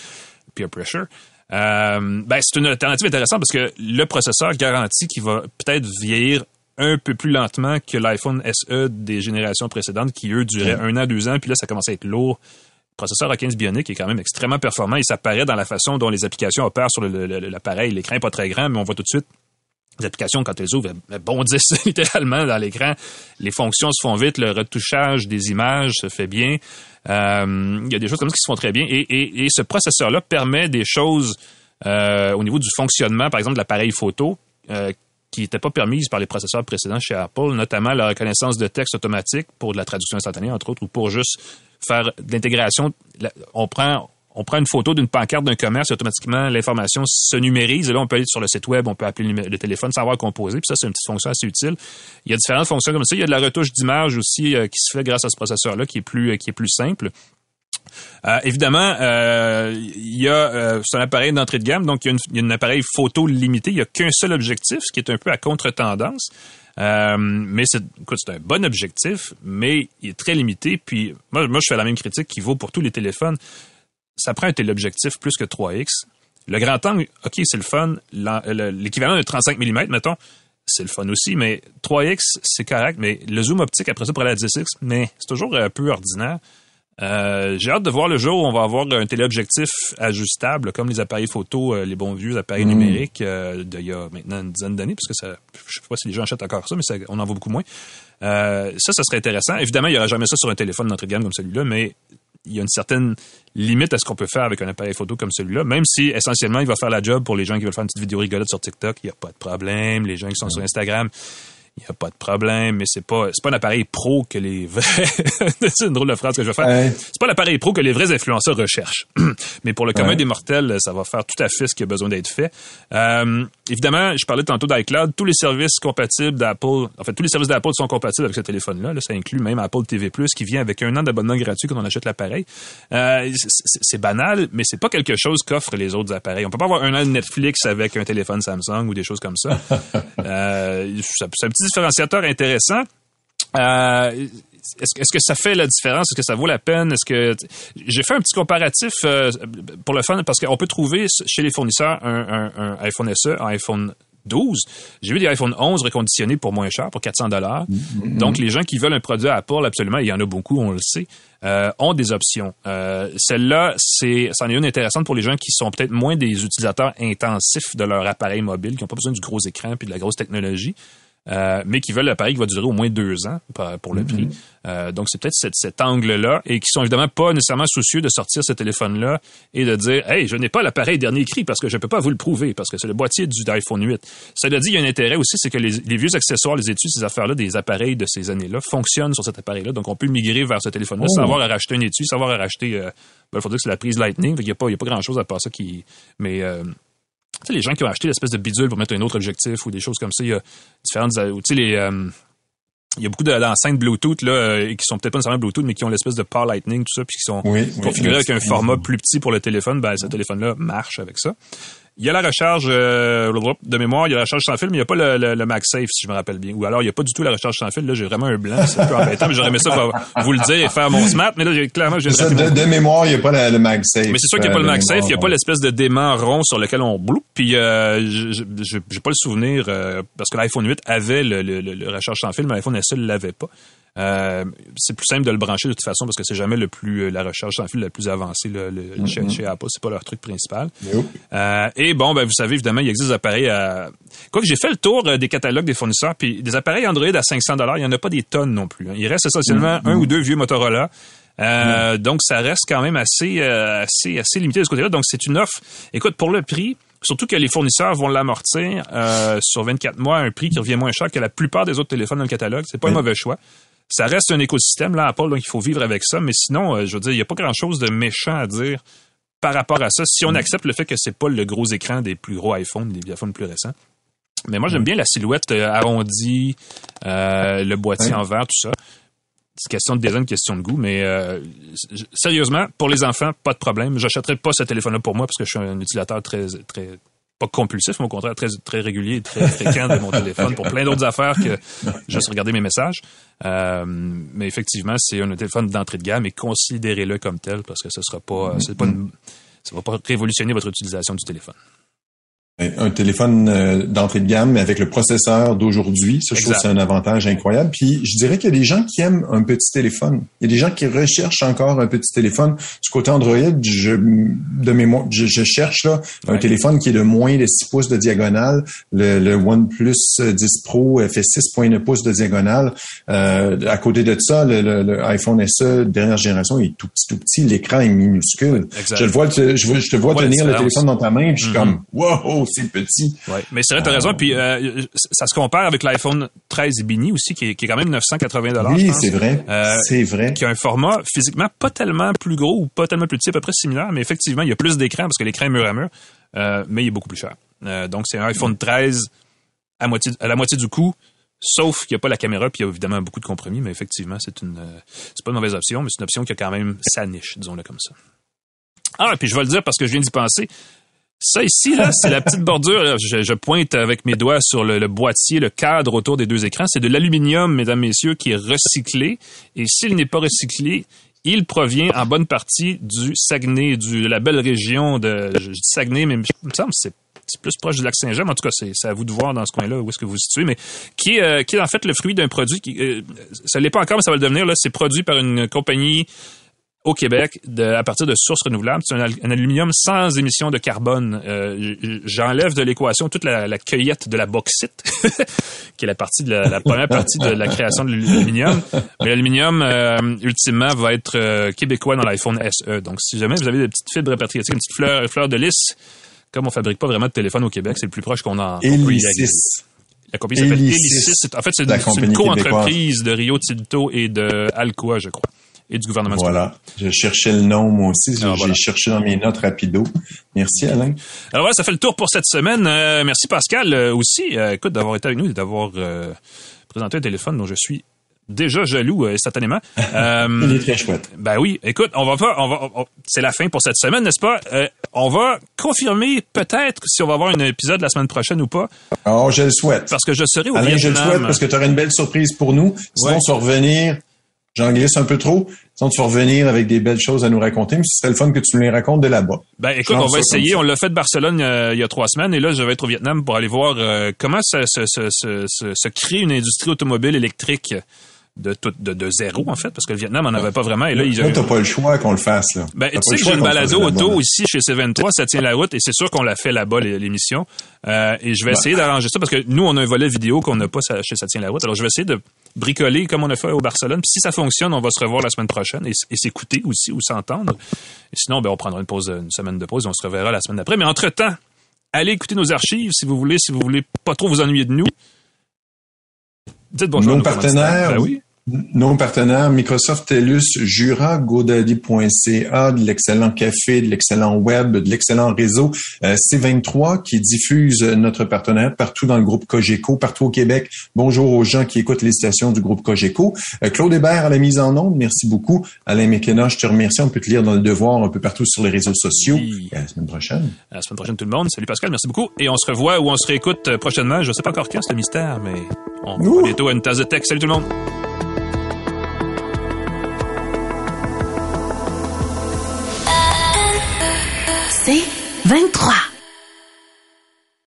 [SPEAKER 3] peer pressure euh, ben, c'est une alternative intéressante parce que le processeur garantit qu'il va peut-être vieillir un peu plus lentement que l'iPhone SE des générations précédentes qui, eux, duraient un an, deux ans, puis là, ça commence à être lourd. Le processeur A15 Bionic est quand même extrêmement performant et ça paraît dans la façon dont les applications opèrent sur l'appareil. L'écran n'est pas très grand, mais on voit tout de suite les applications, quand elles ouvrent, elles bondissent littéralement dans l'écran. Les fonctions se font vite, le retouchage des images se fait bien. Euh, il y a des choses comme ça qui se font très bien. Et, ce processeur-là permet des choses euh, au niveau du fonctionnement, par exemple, de l'appareil photo, euh, qui n'étaient pas permises par les processeurs précédents chez Apple, notamment la reconnaissance de texte automatique pour de la traduction instantanée, entre autres, ou pour juste faire de l'intégration. On prend on prend une photo d'une pancarte d'un commerce et automatiquement l'information se numérise. Et là, on peut aller sur le site web, on peut appeler le téléphone sans avoir composé. Puis ça, c'est une petite fonction assez utile. Il y a différentes fonctions comme ça. Il y a de la retouche d'image aussi euh, qui se fait grâce à ce processeur-là, qui est plus euh, qui est plus simple. Euh, évidemment, il y a c'est un appareil d'entrée de gamme, donc il y a, un appareil photo limité. Il n'y a qu'un seul objectif, ce qui est un peu à contre-tendance. mais c'est, c'est un bon objectif, mais il est très limité. Puis moi, je fais la même critique qui vaut pour tous les téléphones ça prend un téléobjectif plus que 3X. Le grand angle, OK, c'est le fun. L'équivalent de 35 mm, mettons, c'est le fun aussi, mais 3X, c'est correct, mais le zoom optique, après ça, pour aller à 10X, mais c'est toujours un peu ordinaire. Euh, j'ai hâte de voir le jour où on va avoir un téléobjectif ajustable, comme les appareils photo, euh, les bons vieux appareils mm. numériques euh, d'il y a maintenant une dizaine d'années, parce que ça, je sais pas si les gens achètent encore ça, mais on en voit beaucoup moins. ça, ça serait intéressant. Évidemment, il n'y aura jamais ça sur un téléphone d'entrée de gamme comme celui-là, mais il y a une certaine limite à ce qu'on peut faire avec un appareil photo comme celui-là, même si essentiellement il va faire la job pour les gens qui veulent faire une petite vidéo rigolote sur TikTok, il n'y a pas de problème. Les gens qui sont sur Instagram, il n'y a pas de problème, mais c'est pas c'est pas un appareil pro que les vrais c'est une drôle de phrase que je vais faire. C'est pas l'appareil pro que les vrais influenceurs recherchent. mais pour le commun des mortels, ça va faire tout à fait ce qui a besoin d'être fait. Euh, évidemment, je parlais tantôt d'iCloud, tous les services compatibles d'Apple, en fait tous les services d'Apple sont compatibles avec ce téléphone-là, ça inclut même Apple TV+ qui vient avec un an d'abonnement gratuit quand on achète l'appareil. Euh, c'est banal, mais c'est pas quelque chose qu'offrent les autres appareils. On peut pas avoir un an de Netflix avec un téléphone Samsung ou des choses comme ça. euh, c'est un petit différenciateur intéressant. Euh, est-ce, que ça fait la différence? Est-ce que ça vaut la peine? Est-ce que j'ai fait un petit comparatif euh, pour le fun parce qu'on peut trouver chez les fournisseurs un, iPhone SE, un iPhone 12. J'ai vu des iPhone 11 reconditionnés pour moins cher, pour 400 dollars. Mm-hmm. Donc, les gens qui veulent un produit Apple, absolument, il y en a beaucoup, on le sait, euh, ont des options. celle-là, c'est, c'en est une intéressante pour les gens qui sont peut-être moins des utilisateurs intensifs de leur appareil mobile, qui n'ont pas besoin du gros écran puis de la grosse technologie. Euh, mais qui veulent l'appareil qui va durer au moins deux ans pour le prix. Mm-hmm. Euh, donc, c'est peut-être cet, angle-là et qui sont évidemment pas nécessairement soucieux de sortir ce téléphone-là et de dire Hey, je n'ai pas l'appareil dernier cri parce que je ne peux pas vous le prouver parce que c'est le boîtier du iPhone 8. Cela dit, il y a un intérêt aussi, c'est que les, vieux accessoires, les études, ces affaires-là, des appareils de ces années-là fonctionnent sur cet appareil-là. Donc, on peut migrer vers ce téléphone-là sans oh. avoir à racheter un étui, sans avoir à racheter. Euh, ben, il faudrait que c'est la prise Lightning. Il n'y a pas, pas grand-chose à part ça qui. Mais tu sais, les gens qui ont acheté l'espèce de bidule pour mettre un autre objectif ou des choses comme ça, il y a différentes, tu sais, les, euh, il y a beaucoup d'enceintes Bluetooth là euh, qui sont peut-être pas nécessairement Bluetooth mais qui ont l'espèce de Power Lightning tout ça puis qui sont configurés avec un format plus petit pour le téléphone. Ben ce téléphone là marche avec ça il y a la recharge euh, de mémoire, il y a la recharge sans fil, mais il n'y a pas le, le, MagSafe, si je me rappelle bien. Ou alors, il n'y a pas du tout la recharge sans fil. Là, j'ai vraiment un blanc. C'est un peu embêtant, mais j'aurais aimé ça pour vous le dire et faire mon smart. Mais là, j'ai clairement... J'ai
[SPEAKER 4] ça, de, mémoire, il n'y a pas le MagSafe.
[SPEAKER 3] Mais c'est sûr qu'il n'y a pas le euh, MagSafe. Il n'y a pas l'espèce de dément rond sur lequel on bloupe. Puis, euh, j'ai pas le souvenir, euh, parce que l'iPhone 8 avait le, le, recharge sans fil, mais l'iPhone SE ne l'avait pas. Euh, c'est plus simple de le brancher de toute façon parce que c'est jamais le plus euh, la recherche sans fil la plus avancée le, mm-hmm. chez, Apple, c'est pas leur truc principal. Euh, et bon, ben vous savez évidemment, il existe des appareils à quoi que j'ai fait le tour des catalogues des fournisseurs, puis des appareils Android à 500 dollars, il y en a pas des tonnes non plus. Hein. Il reste essentiellement mm-hmm. un ou deux vieux Motorola. Mm-hmm. Donc ça reste quand même assez assez assez limité de ce côté-là. Donc c'est une offre. Écoute, pour le prix, Surtout que les fournisseurs vont l'amortir sur 24 mois à un prix qui revient moins cher que la plupart des autres téléphones dans le catalogue. C'est pas un mauvais choix ça reste un écosystème, là, Apple, donc il faut vivre avec ça. Mais sinon, euh, je veux dire, il n'y a pas grand-chose de méchant à dire par rapport à ça, si on mm. accepte le fait que c'est pas le gros écran des plus gros iPhones, des iPhones plus récents. Mais moi, j'aime mm. bien la silhouette euh, arrondie, euh, le boîtier en verre, tout ça. C'est question de design, question de goût, mais sérieusement, pour les enfants, pas de problème. J'achèterai pas ce téléphone-là pour moi parce que je suis un utilisateur très très pas compulsif, mais au contraire très, très régulier et très fréquent de mon téléphone pour plein d'autres affaires que juste regarder mes messages. Euh, mais effectivement, c'est un téléphone d'entrée de gamme et considérez-le comme tel parce que ce sera pas, c'est pas ça va pas révolutionner votre utilisation du téléphone
[SPEAKER 4] un téléphone euh, d'entrée de gamme avec le processeur d'aujourd'hui. Ça, je trouve c'est un avantage incroyable. Puis, je dirais qu'il y a des gens qui aiment un petit téléphone. Il y a des gens qui recherchent encore un petit téléphone. Du côté Android, je, de mémoire, je, cherche là un téléphone qui est de moins de 6 pouces de diagonale. Le, le OnePlus 10 Pro fait 6,9 pouces de diagonale. Euh, à côté de ça, le, iPhone SE dernière génération est tout petit, tout petit. L'écran est minuscule. Je le vois, je, je te vois tenir le téléphone dans ta main, je suis mm-hmm. comme, wow, c'est petit.
[SPEAKER 3] Ouais, mais c'est vrai, t'as raison. Puis euh, ça se compare avec l'iPhone 13 Bini aussi, qui est, qui est quand même 980 dollars.
[SPEAKER 4] Oui, c'est vrai. Euh, c'est vrai.
[SPEAKER 3] Qui a un format physiquement pas tellement plus gros ou pas tellement plus petit, à peu près similaire, mais effectivement, il y a plus d'écran parce que l'écran est mur à mur, euh, mais il est beaucoup plus cher. donc c'est un iPhone 13 à moitié à la moitié du coût. Sauf qu'il n'y a pas la caméra, puis il y a évidemment beaucoup de compromis, mais effectivement, c'est une, c'est pas une mauvaise option, mais c'est une option qui a quand même sa niche, disons-le comme ça. Ah, puis je vais le dire parce que je viens d'y penser. Ça ici, là, c'est la petite bordure. Je, pointe avec mes doigts sur le, boîtier, le cadre autour des deux écrans. C'est de l'aluminium, mesdames, messieurs, qui est recyclé. Et s'il n'est pas recyclé, il provient en bonne partie du Saguenay, de la belle région de, Saguenay, mais il me semble que c'est plus proche du lac Saint-Jean, en tout cas, c'est à vous de voir dans ce coin-là où est-ce que vous vous situez, mais qui est, euh, qui est en fait le fruit d'un produit qui, euh, ça l'est pas encore, mais ça va le devenir, là, c'est produit par une compagnie au Québec de, à partir de sources renouvelables. C'est un, un, aluminium sans émission de carbone. Euh, J'enlève de l'équation toute la, la, cueillette de la bauxite, qui est la partie de la, la, première partie de la création de l'aluminium. Mais l'aluminium, euh, ultimement, va être euh, québécois dans l'iPhone SE. Donc, si jamais vous avez des petites fibres répatriatives, une petite fleur, fleur de lys, comme on fabrique pas vraiment de téléphone au Québec, c'est le plus proche qu'on a.
[SPEAKER 4] Elisis.
[SPEAKER 3] La compagnie s'appelle Elisis. En fait, c'est une, une co-entreprise de Rio Tinto et de Alcoa, je crois et du gouvernement
[SPEAKER 4] Voilà. Je cherchais le nom, moi aussi. Ah, J'ai cherché dans mes notes rapido. Merci, Alain.
[SPEAKER 3] Alors voilà, ça fait le tour pour cette semaine. Euh, merci, Pascal, euh, aussi. Euh, écoute, d'avoir été avec nous et d'avoir présenté un téléphone dont je suis déjà jaloux instantanément.
[SPEAKER 4] Il est très chouette.
[SPEAKER 3] Ben oui. Écoute, on va pas, on va, c'est la fin pour cette semaine, n'est-ce pas? On va confirmer peut-être si on va avoir un épisode la semaine prochaine ou pas.
[SPEAKER 4] Oh, je le souhaite.
[SPEAKER 3] Parce que je serai au
[SPEAKER 4] Alain, je le souhaite parce que tu auras une belle surprise pour nous. Sinon, on va revenir J'en glisse un peu trop. Sinon, tu vas revenir avec des belles choses à nous raconter, mais ce serait le fun que tu nous les racontes de là-bas.
[SPEAKER 3] Ben, écoute, on va essayer. On l'a fait de Barcelone euh, il y a trois semaines, et là, je vais être au Vietnam pour aller voir euh, comment se, se, se, se, crée une industrie automobile électrique de, tout, de, de, zéro, en fait, parce que le Vietnam en avait pas vraiment. Et là, ils
[SPEAKER 4] ont... t'as pas le choix qu'on le fasse, là.
[SPEAKER 3] Ben, tu sais que j'ai une balado auto ici chez C23, ça tient la route, et c'est sûr qu'on l'a fait là-bas, l'émission. Euh, et je vais essayer d'arranger ça, parce que nous, on a un volet vidéo qu'on n'a pas chez Ça tient la route. Alors, je vais essayer de bricoler comme on a fait au Barcelone. Puis si ça fonctionne, on va se revoir la semaine prochaine et, s'écouter aussi ou s'entendre. Sinon, ben, on prendra une pause, une semaine de pause et on se reverra la semaine d'après. Mais entre-temps, allez écouter nos archives si vous voulez, si vous voulez pas trop vous ennuyer de nous.
[SPEAKER 4] Dites bonjour nos partenaires. Ben oui. Nos partenaires, Microsoft TELUS, Jura, GoDaddy.ca, de l'excellent café, de l'excellent web, de l'excellent réseau euh, C23 qui diffuse notre partenaire partout dans le groupe Cogeco, partout au Québec. Bonjour aux gens qui écoutent les stations du groupe Cogeco. Euh, Claude Hébert à la mise en onde, merci beaucoup. Alain McKenna, je te remercie. On peut te lire dans le devoir un peu partout sur les réseaux sociaux. à la semaine prochaine.
[SPEAKER 3] À la semaine prochaine tout le monde. Salut Pascal, merci beaucoup. Et on se revoit ou on se réécoute euh, prochainement. Je ne sais pas encore quand, c'est le mystère, mais on va bientôt à une tasse de texte. Salut tout le monde.
[SPEAKER 1] C'est 23.